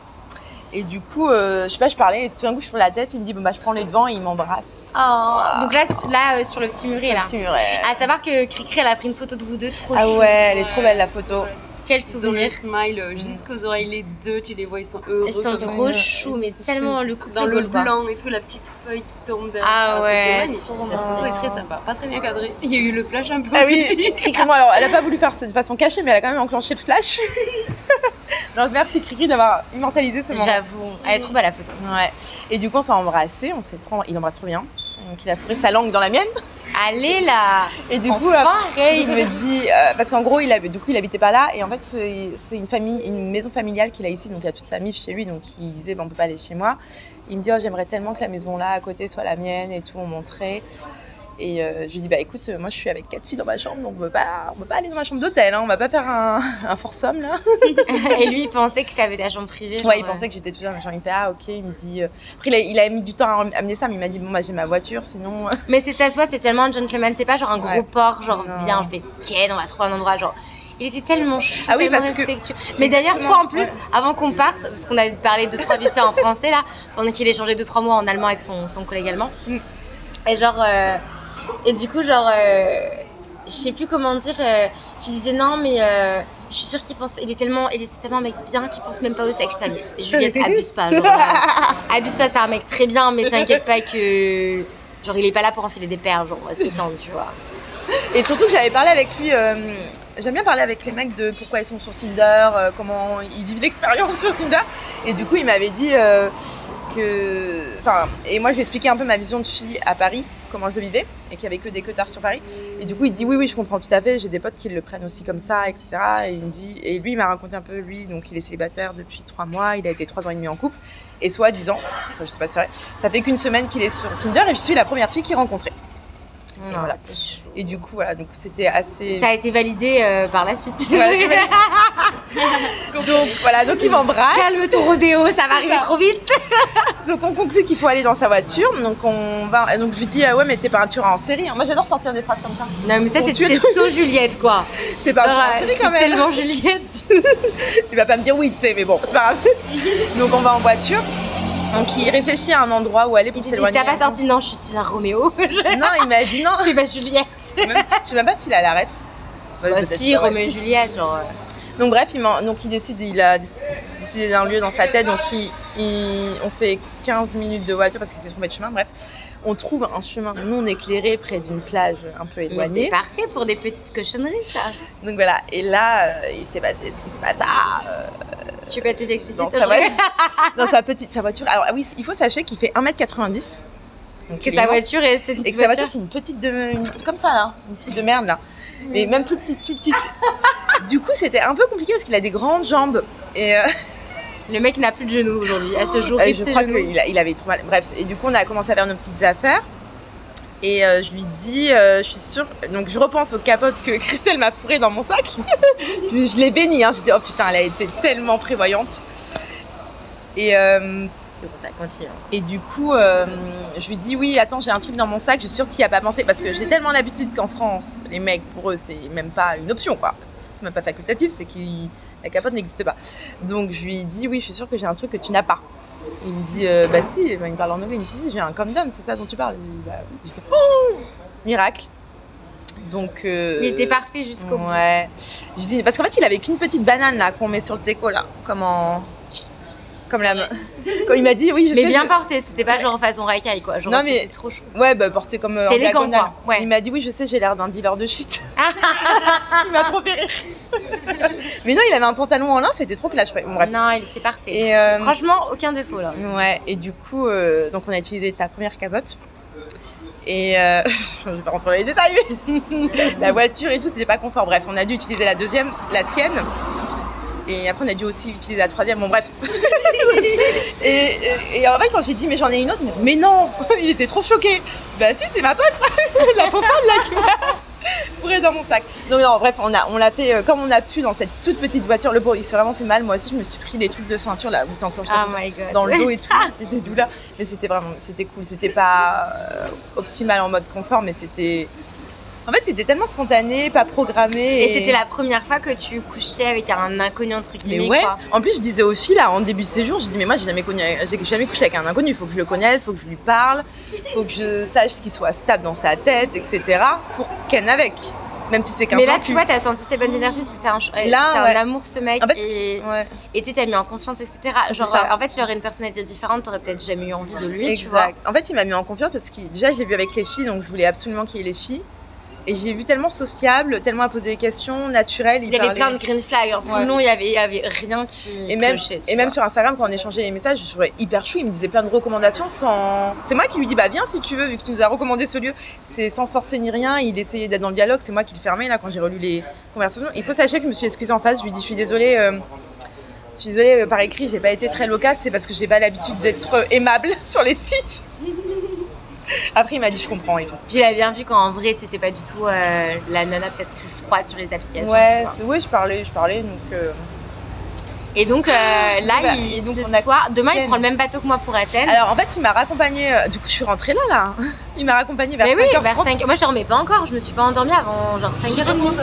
Et du coup, euh, je sais pas, je parlais et tout d'un coup, je tourne la tête. Il me dit, bon bah, je prends les devants et il m'embrasse. Donc là, là euh, sur le petit muret, là. Petit muret. À savoir que Cricri, elle a pris une photo de vous deux, trop Ah chou. ouais, elle est trop belle la photo. Quel Ils ont souvenir. le smile euh, jusqu'aux oreilles, les deux, tu les vois, ils sont heureux. Ils sont trop le- choux, mais tellement le couple Dans le blanc et tout, la petite feuille qui tombe derrière. Ah ouais, C'était très sympa. Pas très bien cadrée. Il y a eu le flash un peu. Ah oui, <laughs> Cricri, alors, elle a pas voulu faire ça de façon cachée, mais elle a quand même enclenché le flash. <laughs> Donc merci Cricri d'avoir immortalisé ce moment. J'avoue, elle est trop belle la photo. Ouais. Et du coup, on s'est embrassé, on s'est trop, il embrasse trop bien. Donc il a fourré sa langue dans la mienne. Allez là Et du coup, après, il me dit, euh, parce qu'en gros, il avait, du coup, il habitait pas là. Et en fait, c'est c'est une famille, une maison familiale qu'il a ici, donc il a toute sa mif chez lui. Donc il disait, ben, on peut pas aller chez moi. Il me dit, oh, j'aimerais tellement que la maison là à côté soit la mienne et tout, on montrait. Et euh, je lui dis, bah écoute, euh, moi je suis avec quatre filles dans ma chambre, donc on peut pas, on peut pas aller dans ma chambre d'hôtel, hein, on va pas faire un, un foursome là. <laughs> Et lui, il pensait que t'avais ta chambre privée. genre, Ouais, il euh, pensait que j'étais toujours dans ma chambre. Il ah ok, il me dit. euh, Après, il a, il a mis du temps à amener ça, mais il m'a dit, bon, bah j'ai ma voiture, sinon. euh, Mais c'est ça, soit c'est tellement un gentleman, c'est pas genre un gros port, genre Non. viens, je vais ken, on va trouver un endroit, genre. Il était tellement chou, Ah oui, tellement parce que- respectueux. Mais d'ailleurs, toi en plus, ouais. avant qu'on parte, parce qu'on avait parlé deux trois vite fait en français là, pendant qu'il échangeait deux trois mots en allemand avec son, son collègue allemand. Mm. Et genre, euh, et du coup, genre, euh, je sais plus comment dire, euh, tu disais non, mais euh, je suis sûre qu'il pense, il est tellement, il est c'est tellement un mec bien qu'il pense même pas au sexe. Je. Juliette, <laughs> abuse pas, genre, euh, abuse pas, c'est un mec très bien, mais t'inquiète pas que, genre, il est pas là pour enfiler des perles, genre, se détendre, tu vois. Et surtout que j'avais parlé avec lui. J'aime bien parler avec les mecs de pourquoi ils sont sur Tinder, comment ils vivent l'expérience sur Tinder. Et du coup, il m'avait dit euh, que. Enfin, et moi, je lui ai expliqué un peu ma vision de fille à Paris, comment je le vivais, et qu'il y avait que des queutards sur Paris. Et du coup, il dit oui, oui, je comprends tout à fait. J'ai des potes qui le prennent aussi comme ça, etc. Et il me dit. Et lui, il m'a raconté un peu, lui, donc il est célibataire depuis trois mois, il a été trois ans et demi en couple. Et soit disant, enfin, je sais pas si c'est vrai, ça fait qu'une semaine qu'il est sur Tinder et je suis la première fille qu'il rencontrait. Non, voilà. Et du coup, voilà, donc c'était assez. Ça a été validé euh, par la suite. <laughs> Voilà, <laughs> donc voilà, donc il m'embrasse. Calme ton rodéo, ça va arriver trop vite. <laughs> Donc on conclut qu'il faut aller dans sa voiture. Donc on va. Donc je lui dis ah ouais mais t'es peinture en série. Moi j'adore sortir des phrases comme ça. Non mais ça c'est so Juliette quoi. C'est peinture en Ouais, série c'est quand même. tellement Juliette. Il va pas me dire oui, tu sais, mais bon, c'est pas grave. Donc on va en voiture. Donc il réfléchit à un endroit où aller pour s'éloigner. t'as pas sorti non, je suis un Roméo. <laughs> Non, il m'a dit non. Je suis pas Juliette. Je sais même pas s'il a la ref. Bah si. Roméo et Juliette, genre. euh. Donc bref, il, donc il décide, il a décidé d'un lieu dans sa tête, donc il, il- on fait 15 minutes de voiture parce qu'il s'est trompé de chemin, bref. On trouve un chemin non éclairé près d'une plage un peu Mais c'est éloignée. parfait pour des petites cochonneries ça. Donc voilà, et là, euh, il s'est passé ce qui se passe ah, euh, Tu peux être plus explicite dans, sa, <laughs> dans sa petite sa voiture. Alors oui, il faut sachez qu'il fait 1m90. Donc, Que sa voiture est Et que sa voiture, c'est une petite de. une- comme ça, là. Une petite de merde, là. Mais même plus petite, plus petite. <laughs> du coup, c'était un peu compliqué parce qu'il a des grandes jambes. Et euh, Le mec n'a plus de genoux aujourd'hui. À ce jour, euh, je crois qu'il il avait trop mal. Bref, et du coup, on a commencé à faire nos petites affaires. Et euh, je lui dis, euh, je suis sûre. Donc, je repense aux capotes que Christelle m'a fourrées dans mon sac. je <laughs> je l'ai bénie, hein. Je dis, oh putain, elle a été tellement prévoyante. Et. euh, C'est bon, ça continue. Et du coup, euh, je lui dis oui, attends, j'ai un truc dans mon sac, je suis sûre que tu n'y as pas pensé. Parce que j'ai tellement l'habitude qu'en France, les mecs, pour eux, c'est même pas une option, quoi. C'est même pas facultatif, c'est que la capote n'existe pas. Donc je lui dis oui, je suis sûre que j'ai un truc que tu n'as pas. Il me dit bah si, Bah, il me parle en anglais, il me dit si, si, j'ai un condom, c'est ça dont tu parles. Je dis, bah. Je dis, oh miracle. Donc. euh, Mais t'es parfait jusqu'au bout. Ouais. Je dis, parce qu'en fait, il avait qu'une petite banane là qu'on met sur le teco là, comme en. Comme la. <laughs> Comme il m'a dit, oui, je Mais sais, bien je- porté, c'était pas genre façon racaille quoi. Genre Non, mais- c'était trop chaud. Ouais, bah porté comme euh, en C'était élégant, diagonale. quoi, ouais. Il m'a dit oui, je sais, j'ai l'air d'un dealer de shit. <laughs> il m'a trop fait rire. <laughs> Mais non, il avait un pantalon en lin, c'était trop clash. Bon, bref. Non, il était parfait. Et euh, Franchement, aucun défaut là. ouais, et du coup, euh, donc on a utilisé ta première capote. Et euh, je vais pas rentrer dans les détails, mais la voiture et tout, c'était pas confort. Bref, on a dû utiliser la deuxième, la sienne. Et après, on a dû aussi utiliser la troisième. Bon, bref. <laughs> et, et- et en fait, quand j'ai dit, mais j'en ai une autre, mais non <laughs> Il était trop choqué. Bah, si, c'est ma pote, <laughs> la popote là qui m'a dans mon sac. Donc, non, bref, on, a, on l'a fait euh, comme on a pu dans cette toute petite voiture. Le pauvre, il s'est vraiment fait mal. Moi aussi, je me suis pris les trucs de ceinture là où t'enclenches Oh dans le dos et tout. J'ai des douleurs. Mais c'était vraiment, c'était cool. C'était pas euh, optimal en mode confort, mais c'était. En fait, c'était tellement spontané, pas programmé. Et c'était la première fois que tu couchais avec un inconnu entre Mais guillemets ouais. quoi. En plus, je disais aux filles là en début de séjour, je dis mais moi j'ai jamais connu, j'ai jamais couché avec un inconnu. Il faut que je le connaisse, il faut que je lui parle, il faut que je sache ce qui soit stable dans sa tête, etc. Pour ken avec. Même si c'est qu'un Mais là, tu vois, t'as senti ses bonnes énergies, c'était un, Là, ouais. un amour ce mec. En fait, et Ouais. et tu t'as mis en confiance, etc. Genre, euh, en fait, s'il aurait une personnalité différente, t'aurais peut-être jamais eu envie de lui, tu vois. Exact. En fait, il m'a mis en confiance parce que déjà, je l'ai vu avec les filles, donc je voulais absolument qu'il y ait les filles. Et j'ai vu tellement sociable, tellement à poser des questions, naturel. Il y avait plein de green flags, genre tout Ouais. le long, il y avait, il y avait rien qui Et même, clochait, et même vois. sur Instagram, quand on échangeait les messages, je trouvais hyper chou. Il me disait plein de recommandations sans. C'est moi qui lui dis, bah viens si tu veux, vu que tu nous as recommandé ce lieu. C'est sans forcer ni rien. Il essayait d'être dans le dialogue. C'est moi qui le fermais là quand j'ai relu les conversations. Il faut sachez que je me suis excusée en face. Je lui dis, je suis désolée. euh, Je suis désolée, euh, par écrit, j'ai pas été très loquace, c'est parce que j'ai pas l'habitude d'être aimable <laughs> sur les sites. <laughs> Après, il m'a dit, je comprends et tout. Puis il a bien vu qu'en vrai, t'étais pas du tout euh, la nana peut-être plus froide sur les applications. Ouais, ouais, je parlais, je parlais, donc. euh, Et donc euh, là, Bah, il, donc, ce on a- soir, demain, il prend le même bateau que moi pour Athènes. Alors, en fait, il m'a raccompagnée. euh, Du coup, je suis rentrée là, là. <laughs> Il m'a raccompagnée vers Mais oui, 5h30. vers 5 Moi, je dormais pas encore. Je me suis pas endormie avant genre 5h30.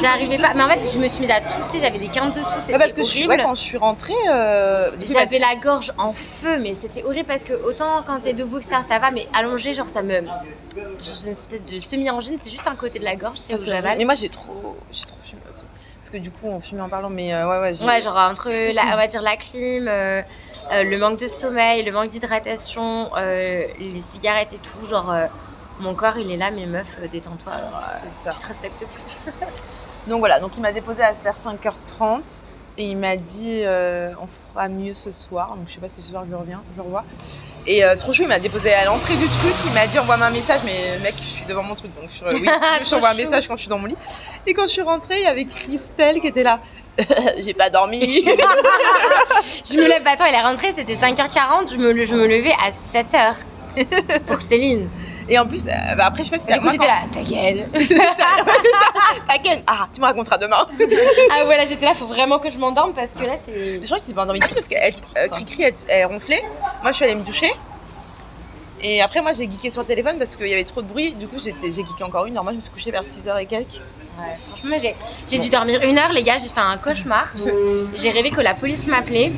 J'arrivais pas. Mais en fait, je me suis mise à tousser. J'avais des quintes de toux. C'était Ouais, parce que je suis, horrible. ouais, quand je suis rentrée, euh, J'avais la gorge en feu, mais c'était horrible parce que autant quand t'es debout que ça, ça va, mais allongé, genre ça me. J'ai une espèce de semi-angine, c'est juste un côté de la gorge, Ah, c'est j'avale. Mais moi j'ai trop, j'ai trop fumé aussi. Parce que du coup on fumait en parlant, mais euh, ouais ouais. Ouais, genre entre la, on va dire la clim, euh, euh, le manque de sommeil, le manque d'hydratation, euh, les cigarettes et tout, genre euh, mon corps il est là, mais meuf, euh, détends-toi, euh, tu te respectes plus. <laughs> Donc voilà, donc il m'a déposé à vers 5h30 et il m'a dit euh, on fera mieux ce soir. Donc je sais pas si ce soir je le reviens, je le revois. Et euh, trop chou, il m'a déposé à l'entrée du truc, il m'a dit envoie-moi un message, mais mec, je suis devant mon truc, donc <laughs> je, oui, je t'envoie un message quand je suis dans mon lit. Et quand je suis rentrée, il y avait Christelle qui était là. <laughs> J'ai pas dormi. Je me lève, bah, attends, elle est rentrée, c'était 5h40, je me, je me levais à 7h pour Céline. Et en plus, euh, bah, après je sais pas si Du coup, j'étais là, ta gueule. <laughs> ta again. Ah, tu me raconteras demain. <laughs> Ah ouais, là j'étais là, faut vraiment que je m'endorme parce que là c'est. Je crois que c'est pas endormi du tout parce qu'elle euh. Cricri, elle, elle ronflait. Moi, je suis allée me doucher. Et après, moi, j'ai geeké sur le téléphone parce qu'il y avait trop de bruit. Du coup, j'ai geeké encore une heure. Moi, je me suis couchée vers 6h et quelques. Ouais, franchement, j'ai dû dormir une heure, les gars. J'ai fait un cauchemar. J'ai rêvé que la police m'appelait.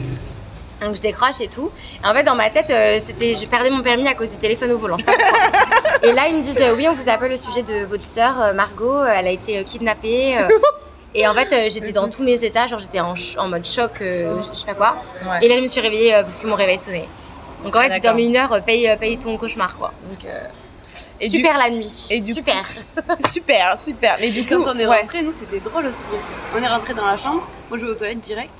Donc je décroche et tout. Et en fait, dans ma tête, euh, c'était, je perdais mon permis à cause du téléphone au volant. je sais pas pourquoi. et là, ils me disent, euh, oui, on vous appelle au sujet de votre sœur euh, Margot. euh, Elle a été euh, kidnappée. euh. et en fait, euh, j'étais dans tous mes états. Genre, j'étais en, mode choc, euh, je sais pas quoi. Ouais. Et là, je me suis réveillée euh, parce que mon réveil sonnait. Donc en fait, j'ai D'accord. dormi une heure, euh, paye, euh, paye ton cauchemar, quoi. Donc, euh, Et du- super la nuit. et du coup- super. <laughs> super, super. Mais du coup, Quand on est ouais. rentré, nous c'était drôle aussi. On est rentré dans la chambre, moi je vais aux toilettes direct,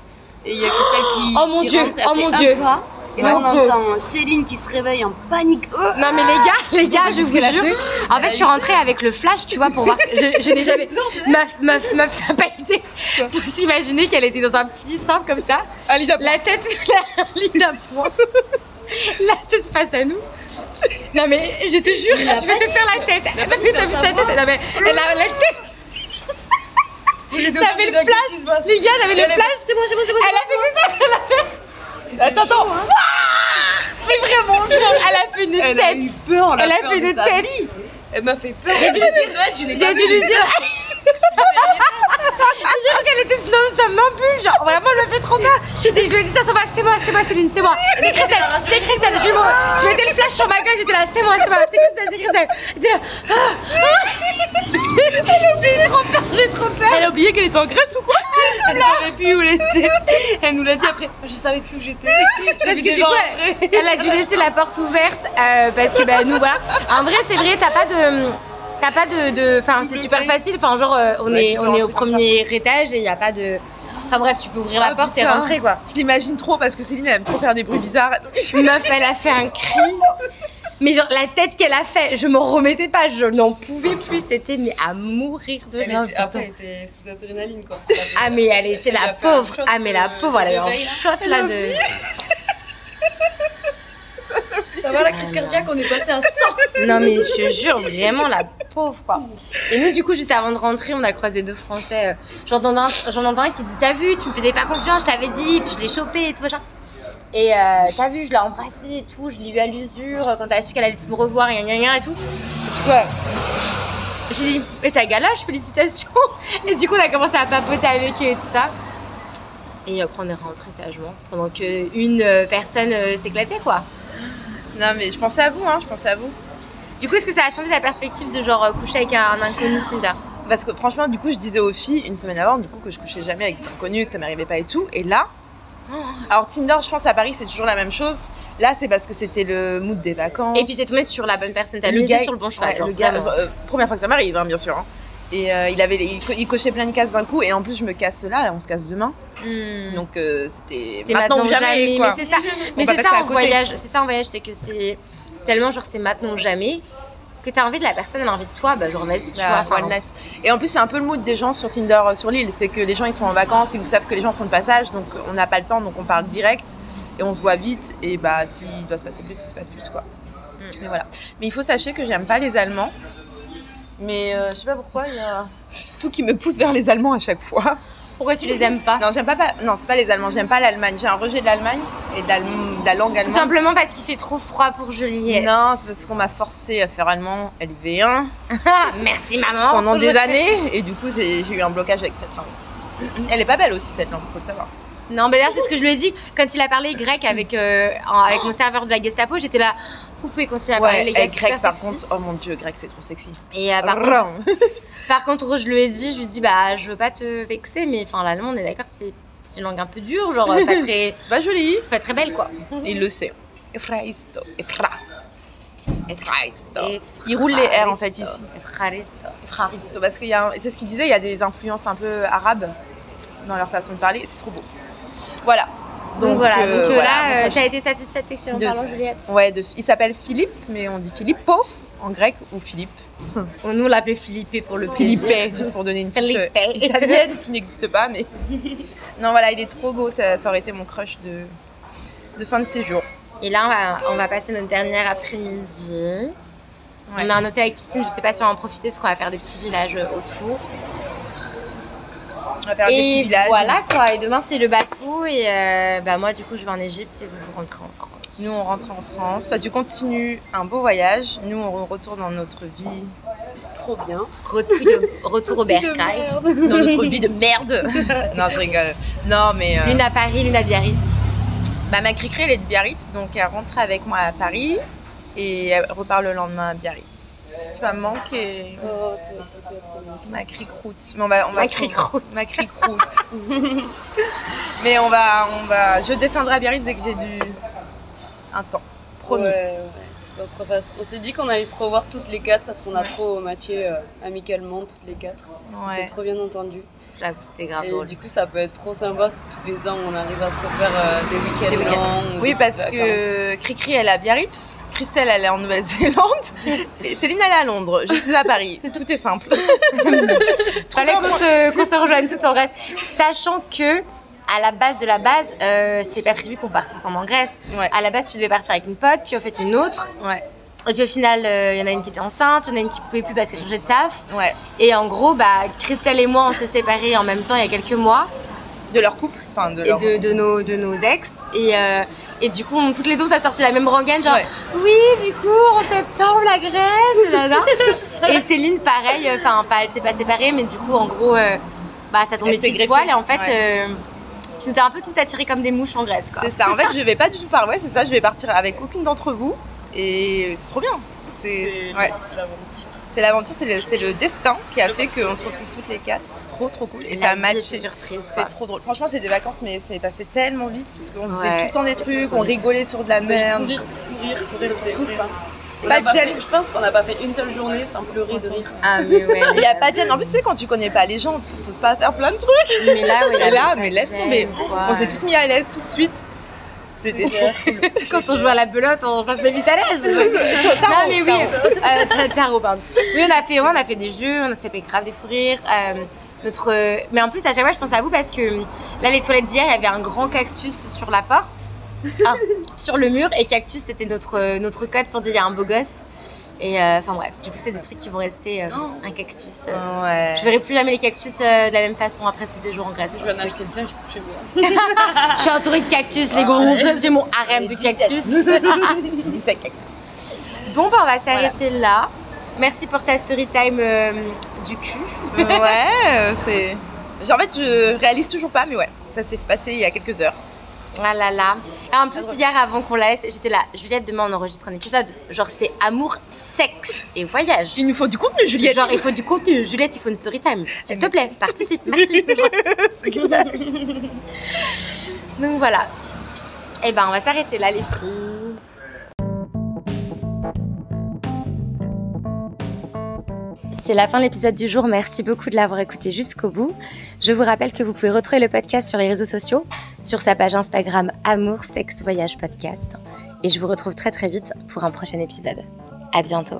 et il y a quelqu'un qui. Oh mon qui Dieu, rentre, elle oh fait mon un Dieu. pas, et là Mon on Dieu. entend Céline qui se réveille en panique. Oh Non mais les gars, les gars, je vous jure. En fait, je suis rentrée avec le flash, tu vois, pour voir. ce- Je, je n'ai jamais. <laughs> Meuf, meuf, meuf, t'as pas été. Faut s'imaginer qu'elle était dans un petit lit simple comme ça. Alida, La tête, <laughs> la ligne. La tête face à nous. Non mais je te jure, je vais te faire la tête. Non mais t'as vu sa tête? Non mais elle a la tête. J'avais le flash. Les gars, j'avais le flash. C'est moi, c'est moi, c'est moi. Elle a fait comme ça. Elle a fait. Attends, attends. Mais vraiment, genre, elle a fait une Elle a tête. eu peur, Elle a fait une tête. Elle m'a fait peur. J'ai dû lui dire. J'ai dû lui dire. <laughs> J'ai cru qu'elle était som- somnambule, genre vraiment elle me fait trop peur. Et je lui ai dit ça, ça va, c'est moi, c'est moi Céline, c'est moi. C'est Christelle, c'est Christelle. Je, me- je mettais le flash sur ma gueule, j'étais là, c'est moi, c'est moi, c'est Christelle, c'est Christelle. Elle était là, ah. J'ai eu trop peur, j'ai eu trop peur. Elle a oublié qu'elle était en Grèce ou quoi? Elle savait plus où elle était. Elle nous l'a dit après. Je savais plus où j'étais. Parce que du coup, elle, elle a dû laisser la porte ouverte euh, parce que bah, nous voilà. En vrai, c'est vrai, t'as pas de. T'as pas de. de- Enfin, c'est super facile. Enfin, genre, euh, on, Ouais, est, peux on est au rentrer comme premier étage et il y a pas de. Enfin, bref, tu peux ouvrir la Ah, porte et putain. rentrer quoi. Je l'imagine trop parce que Céline elle aime trop faire des bruits bizarres. Donc, Meuf, elle a fait un cri. Mais genre, la tête qu'elle a fait, je m'en remettais pas, je n'en pouvais plus. C'était mais à mourir de Elle rire. était- après, elle était sous adrénaline quoi. Ah, mais elle était Elle la a fait un pauvre. shot Ah, mais la de- pauvre, elle de avait un là. shot là de. <laughs> La crise cardiaque, on est passé à 100. Non mais je jure, vraiment la pauvre quoi. Et nous du coup juste avant de rentrer, on a croisé deux Français. J'en entends un, un qui dit t'as vu, tu me faisais pas confiance, je t'avais dit, puis je l'ai chopé et tout machin. Et euh, t'as vu, je l'ai embrassé et tout, je l'ai eu à l'usure quand a su qu'elle allait plus me revoir et gna et tout. Et du coup, euh, j'ai dit mais t'as galoche, félicitations. Et du coup on a commencé à papoter avec eux et tout ça. Et après on est rentré sagement pendant que une euh, personne s'éclatait quoi. Non mais je pensais à vous, hein, je pensais à vous. Du coup, est-ce que ça a changé ta perspective de genre euh, coucher avec un, inconnu Tinder? Parce que franchement, du coup, je disais aux filles une semaine avant, du coup, que je couchais jamais avec des inconnus, que ça m'arrivait pas et tout. Et là, oh, alors Tinder, je pense à Paris, c'est toujours la même chose. Là, c'est parce que c'était le mood des vacances. Et puis t'es tombé sur la bonne personne, t'as Le misé gars- sur le bon cheval. Ouais, genre, le gars, euh, première fois que ça m'arrive, hein, bien sûr. hein. Et euh, il avait, il, co- il cochait plein de cases d'un coup, et en plus je me casse là, là on se casse demain. Hmm. Donc euh, c'était c'est maintenant, ou jamais. quoi. Mais c'est ça, mais c'est ça en voyage. C'est ça en voyage, c'est que c'est tellement genre c'est maintenant ou jamais que t'as envie de la personne, elle a envie de toi, bah genre vas-y, tu La vois. enfin, one life. Et en plus, c'est un peu le mood des gens sur Tinder euh, sur l'île. C'est que les gens ils sont en vacances, ils savent que les gens sont de passage, donc on n'a pas le temps, donc on parle direct et on se voit vite. Et bah, s'il doit se passer plus, il se passe plus quoi. Mm. Mais voilà. Mais il faut sachez que j'aime pas les Allemands. Mais euh, je sais pas pourquoi, il y a tout qui me pousse vers les Allemands à chaque fois. Pourquoi tu les aimes pas Non, j'aime pas, pas- non, c'est pas les Allemands, j'aime pas l'Allemagne. J'ai un rejet de l'Allemagne et de, de la langue Tout allemande. simplement parce qu'il fait trop froid pour Juliette. Non, c'est parce qu'on m'a forcé à faire allemand LV1 Ah, <laughs> Merci maman. pendant des années et du coup j'ai eu un blocage avec cette langue. Elle est pas belle aussi cette langue, faut le savoir. Non, mais d'ailleurs, c'est ce que je lui ai dit quand il a parlé grec avec, euh, avec mon serveur de la Gestapo. J'étais là, vous pouvez continuer à parler Ouais, les gars. c'est grec par sexy. contre, oh mon dieu, grec c'est trop sexy. Et euh, par, contre. Par contre, je lui ai dit, je lui ai dit, bah, je veux pas te vexer, mais enfin, l'allemand, on est d'accord, c'est une langue un peu dure, genre euh, pas <laughs> très, C'est pas joli. pas très belle, quoi. Il le sait. Efraisto, Efra. Efraisto. Il roule les R en fait ici. et fraristo. Efraristo, parce qu'il y a, c'est ce qu'il disait, il y a des influences un peu arabes dans leur façon de parler, c'est trop beau. Voilà. Donc, voilà, euh, donc euh, voilà, là, euh, proche- t'as été satisfaite sexuellement De- parlant, Juliette Ouais, de- il s'appelle Philippe, mais on dit Filippo en grec ou Philippe. Oh, Nous, on l'appelait Philippe pour le. Philippe, juste pour donner une touche euh, italienne qui n'existe pas, mais. <laughs> non, voilà, il est trop beau, ça, ça aurait été mon crush de, de fin de séjour. Et là, on va, on va passer notre dernière après-midi. Ouais. On a un hôtel avec piscine, je sais pas si on va en profiter parce qu'on va faire des petits villages autour. On va faire des petits Et villages. voilà quoi. Et demain c'est le bateau et euh, bah moi du coup je vais en Égypte et vous vous rentrez en France. Nous, on rentre en France. Toi, tu continues un beau voyage. Nous, on retourne dans notre vie. Trop bien. Retour, de- <laughs> retour au bercail. Dans notre vie de merde. <laughs> non, je rigole. Non, mais. euh, L'une à Paris, l'une à Biarritz. Bah, ma cricri, elle est de Biarritz, donc elle rentre avec moi à Paris et elle repart le lendemain à Biarritz. Tu vas me manquer, Oh, ma cricroute. Mais on va, on va Ma cricroute. Ma cricroute. <laughs> Mais on va, on va, je descendrai à Biarritz dès que j'ai du un temps. Promis. Ouais, ouais. On se refasse- On s'est dit qu'on allait se revoir toutes les quatre parce qu'on a trop matché euh, amicalement toutes les quatre. On s'est trop bien entendu. J'avoue, c'était grave Et drôle. du coup, ça peut être trop sympa si tous les ans on arrive à se refaire euh, des week-ends longs. Oui, parce que Cricri, elle est à Biarritz. Christelle, elle est en Nouvelle-Zélande. <laughs> Et Céline, elle est à Londres. Je suis à Paris. <laughs> Tout est simple. Fallait qu'on se, qu'on se rejoigne tout en Grèce. Sachant que, à la base de la base, euh, c'est pas prévu qu'on parte ensemble en Grèce. Ouais. À la base, tu devais partir avec une pote, puis en fait une autre. Ouais. Et puis au final, euh, il y en a une qui était enceinte, il y en a une qui pouvait plus parce qu'elle changeait de taf. Ouais. Et en gros, bah, Christelle et moi, on s'est séparés en même temps il y a quelques mois. De leur couple. Enfin, de et de, de nos, de nos ex. Et, euh, et du coup, on- toutes les deux, on a sorti la même rengaine, genre, Ouais. oui, du coup, en septembre, la Grèce. <laughs> Et Céline, pareil, enfin, pas, elle s'est pas séparée, mais du coup, en gros, euh, bah, ça tombait pile poil. Et en fait, Ouais. Tu nous as un peu tout attiré comme des mouches en Grèce, quoi. C'est ça. En fait, je vais pas du tout par. Ouais, c'est ça. Je vais partir avec aucune d'entre vous. Et c'est trop bien. C'est ouais. l'aventure. C'est l'aventure, c'est le, destin qui a fait qu'on se retrouve toutes les quatre. C'est trop trop cool. Et La ça a matché. surprise, C'est quoi. trop drôle. Franchement, c'est des vacances, mais c'est passé tellement vite parce qu'on faisait tout le temps des trucs, on rigolait sur de la Faut merde. rire, faut rire, faut rire, Pas de pas gêne. fait- Je pense qu'on n'a pas fait une seule journée sans pleurer de rire. Ah, mais ouais. <laughs> Il n'y a pas de gêne. En plus, tu sais, quand tu connais pas les gens, t'oses pas faire plein de trucs. Mais là, avait là, pas mais laisse tomber. On s'est toutes mis à l'aise tout de suite. C'était trop cool. <laughs> Quand on joue à la belote, on, ça se met vite à l'aise. <laughs> non, mais oui. Euh, ta- tarot, pardon. Oui, on a fait, on a fait des jeux, on s'est fait grave des fous rires. Euh, notre, mais en plus, à chaque fois, je pense à vous parce que là, les toilettes d'hier, il y avait un grand cactus sur la porte, Ah, sur le mur, et cactus, c'était notre, notre code pour dire il y a un beau gosse. Et euh, enfin bref, du coup, c'est des trucs qui vont rester euh, un cactus. euh. Ouais. Je verrai plus jamais les cactus euh, de la même façon après ce séjour en Grèce. Je vais en acheter plein chez moi. <laughs> Je suis entourée de cactus, les gonzes. J'ai mon harem de 17. <laughs> cactus. Bon, bah, on va s'arrêter là. Merci pour ta story time euh, du cul. Ouais, euh, c'est. Genre, en fait, je réalise toujours pas, mais ouais, ça s'est passé il y a quelques heures. Ah là là. Et en plus, hier, avant qu'on la laisse, j'étais là. Juliette, demain, on enregistre un épisode. Genre, c'est amour, sexe et voyage. Il nous faut du contenu, Juliette. Genre, il faut du contenu. Juliette, il faut une story time. S'il te plaît, participe. Merci. <laughs> Donc voilà. Et ben, on va s'arrêter là, les filles. C'est la fin de l'épisode du jour. Merci beaucoup de l'avoir écouté jusqu'au bout. Je vous rappelle que vous pouvez retrouver le podcast sur les réseaux sociaux, sur sa page Instagram Amour, Sexe, Voyage Podcast. Et je vous retrouve très très vite pour un prochain épisode. À bientôt.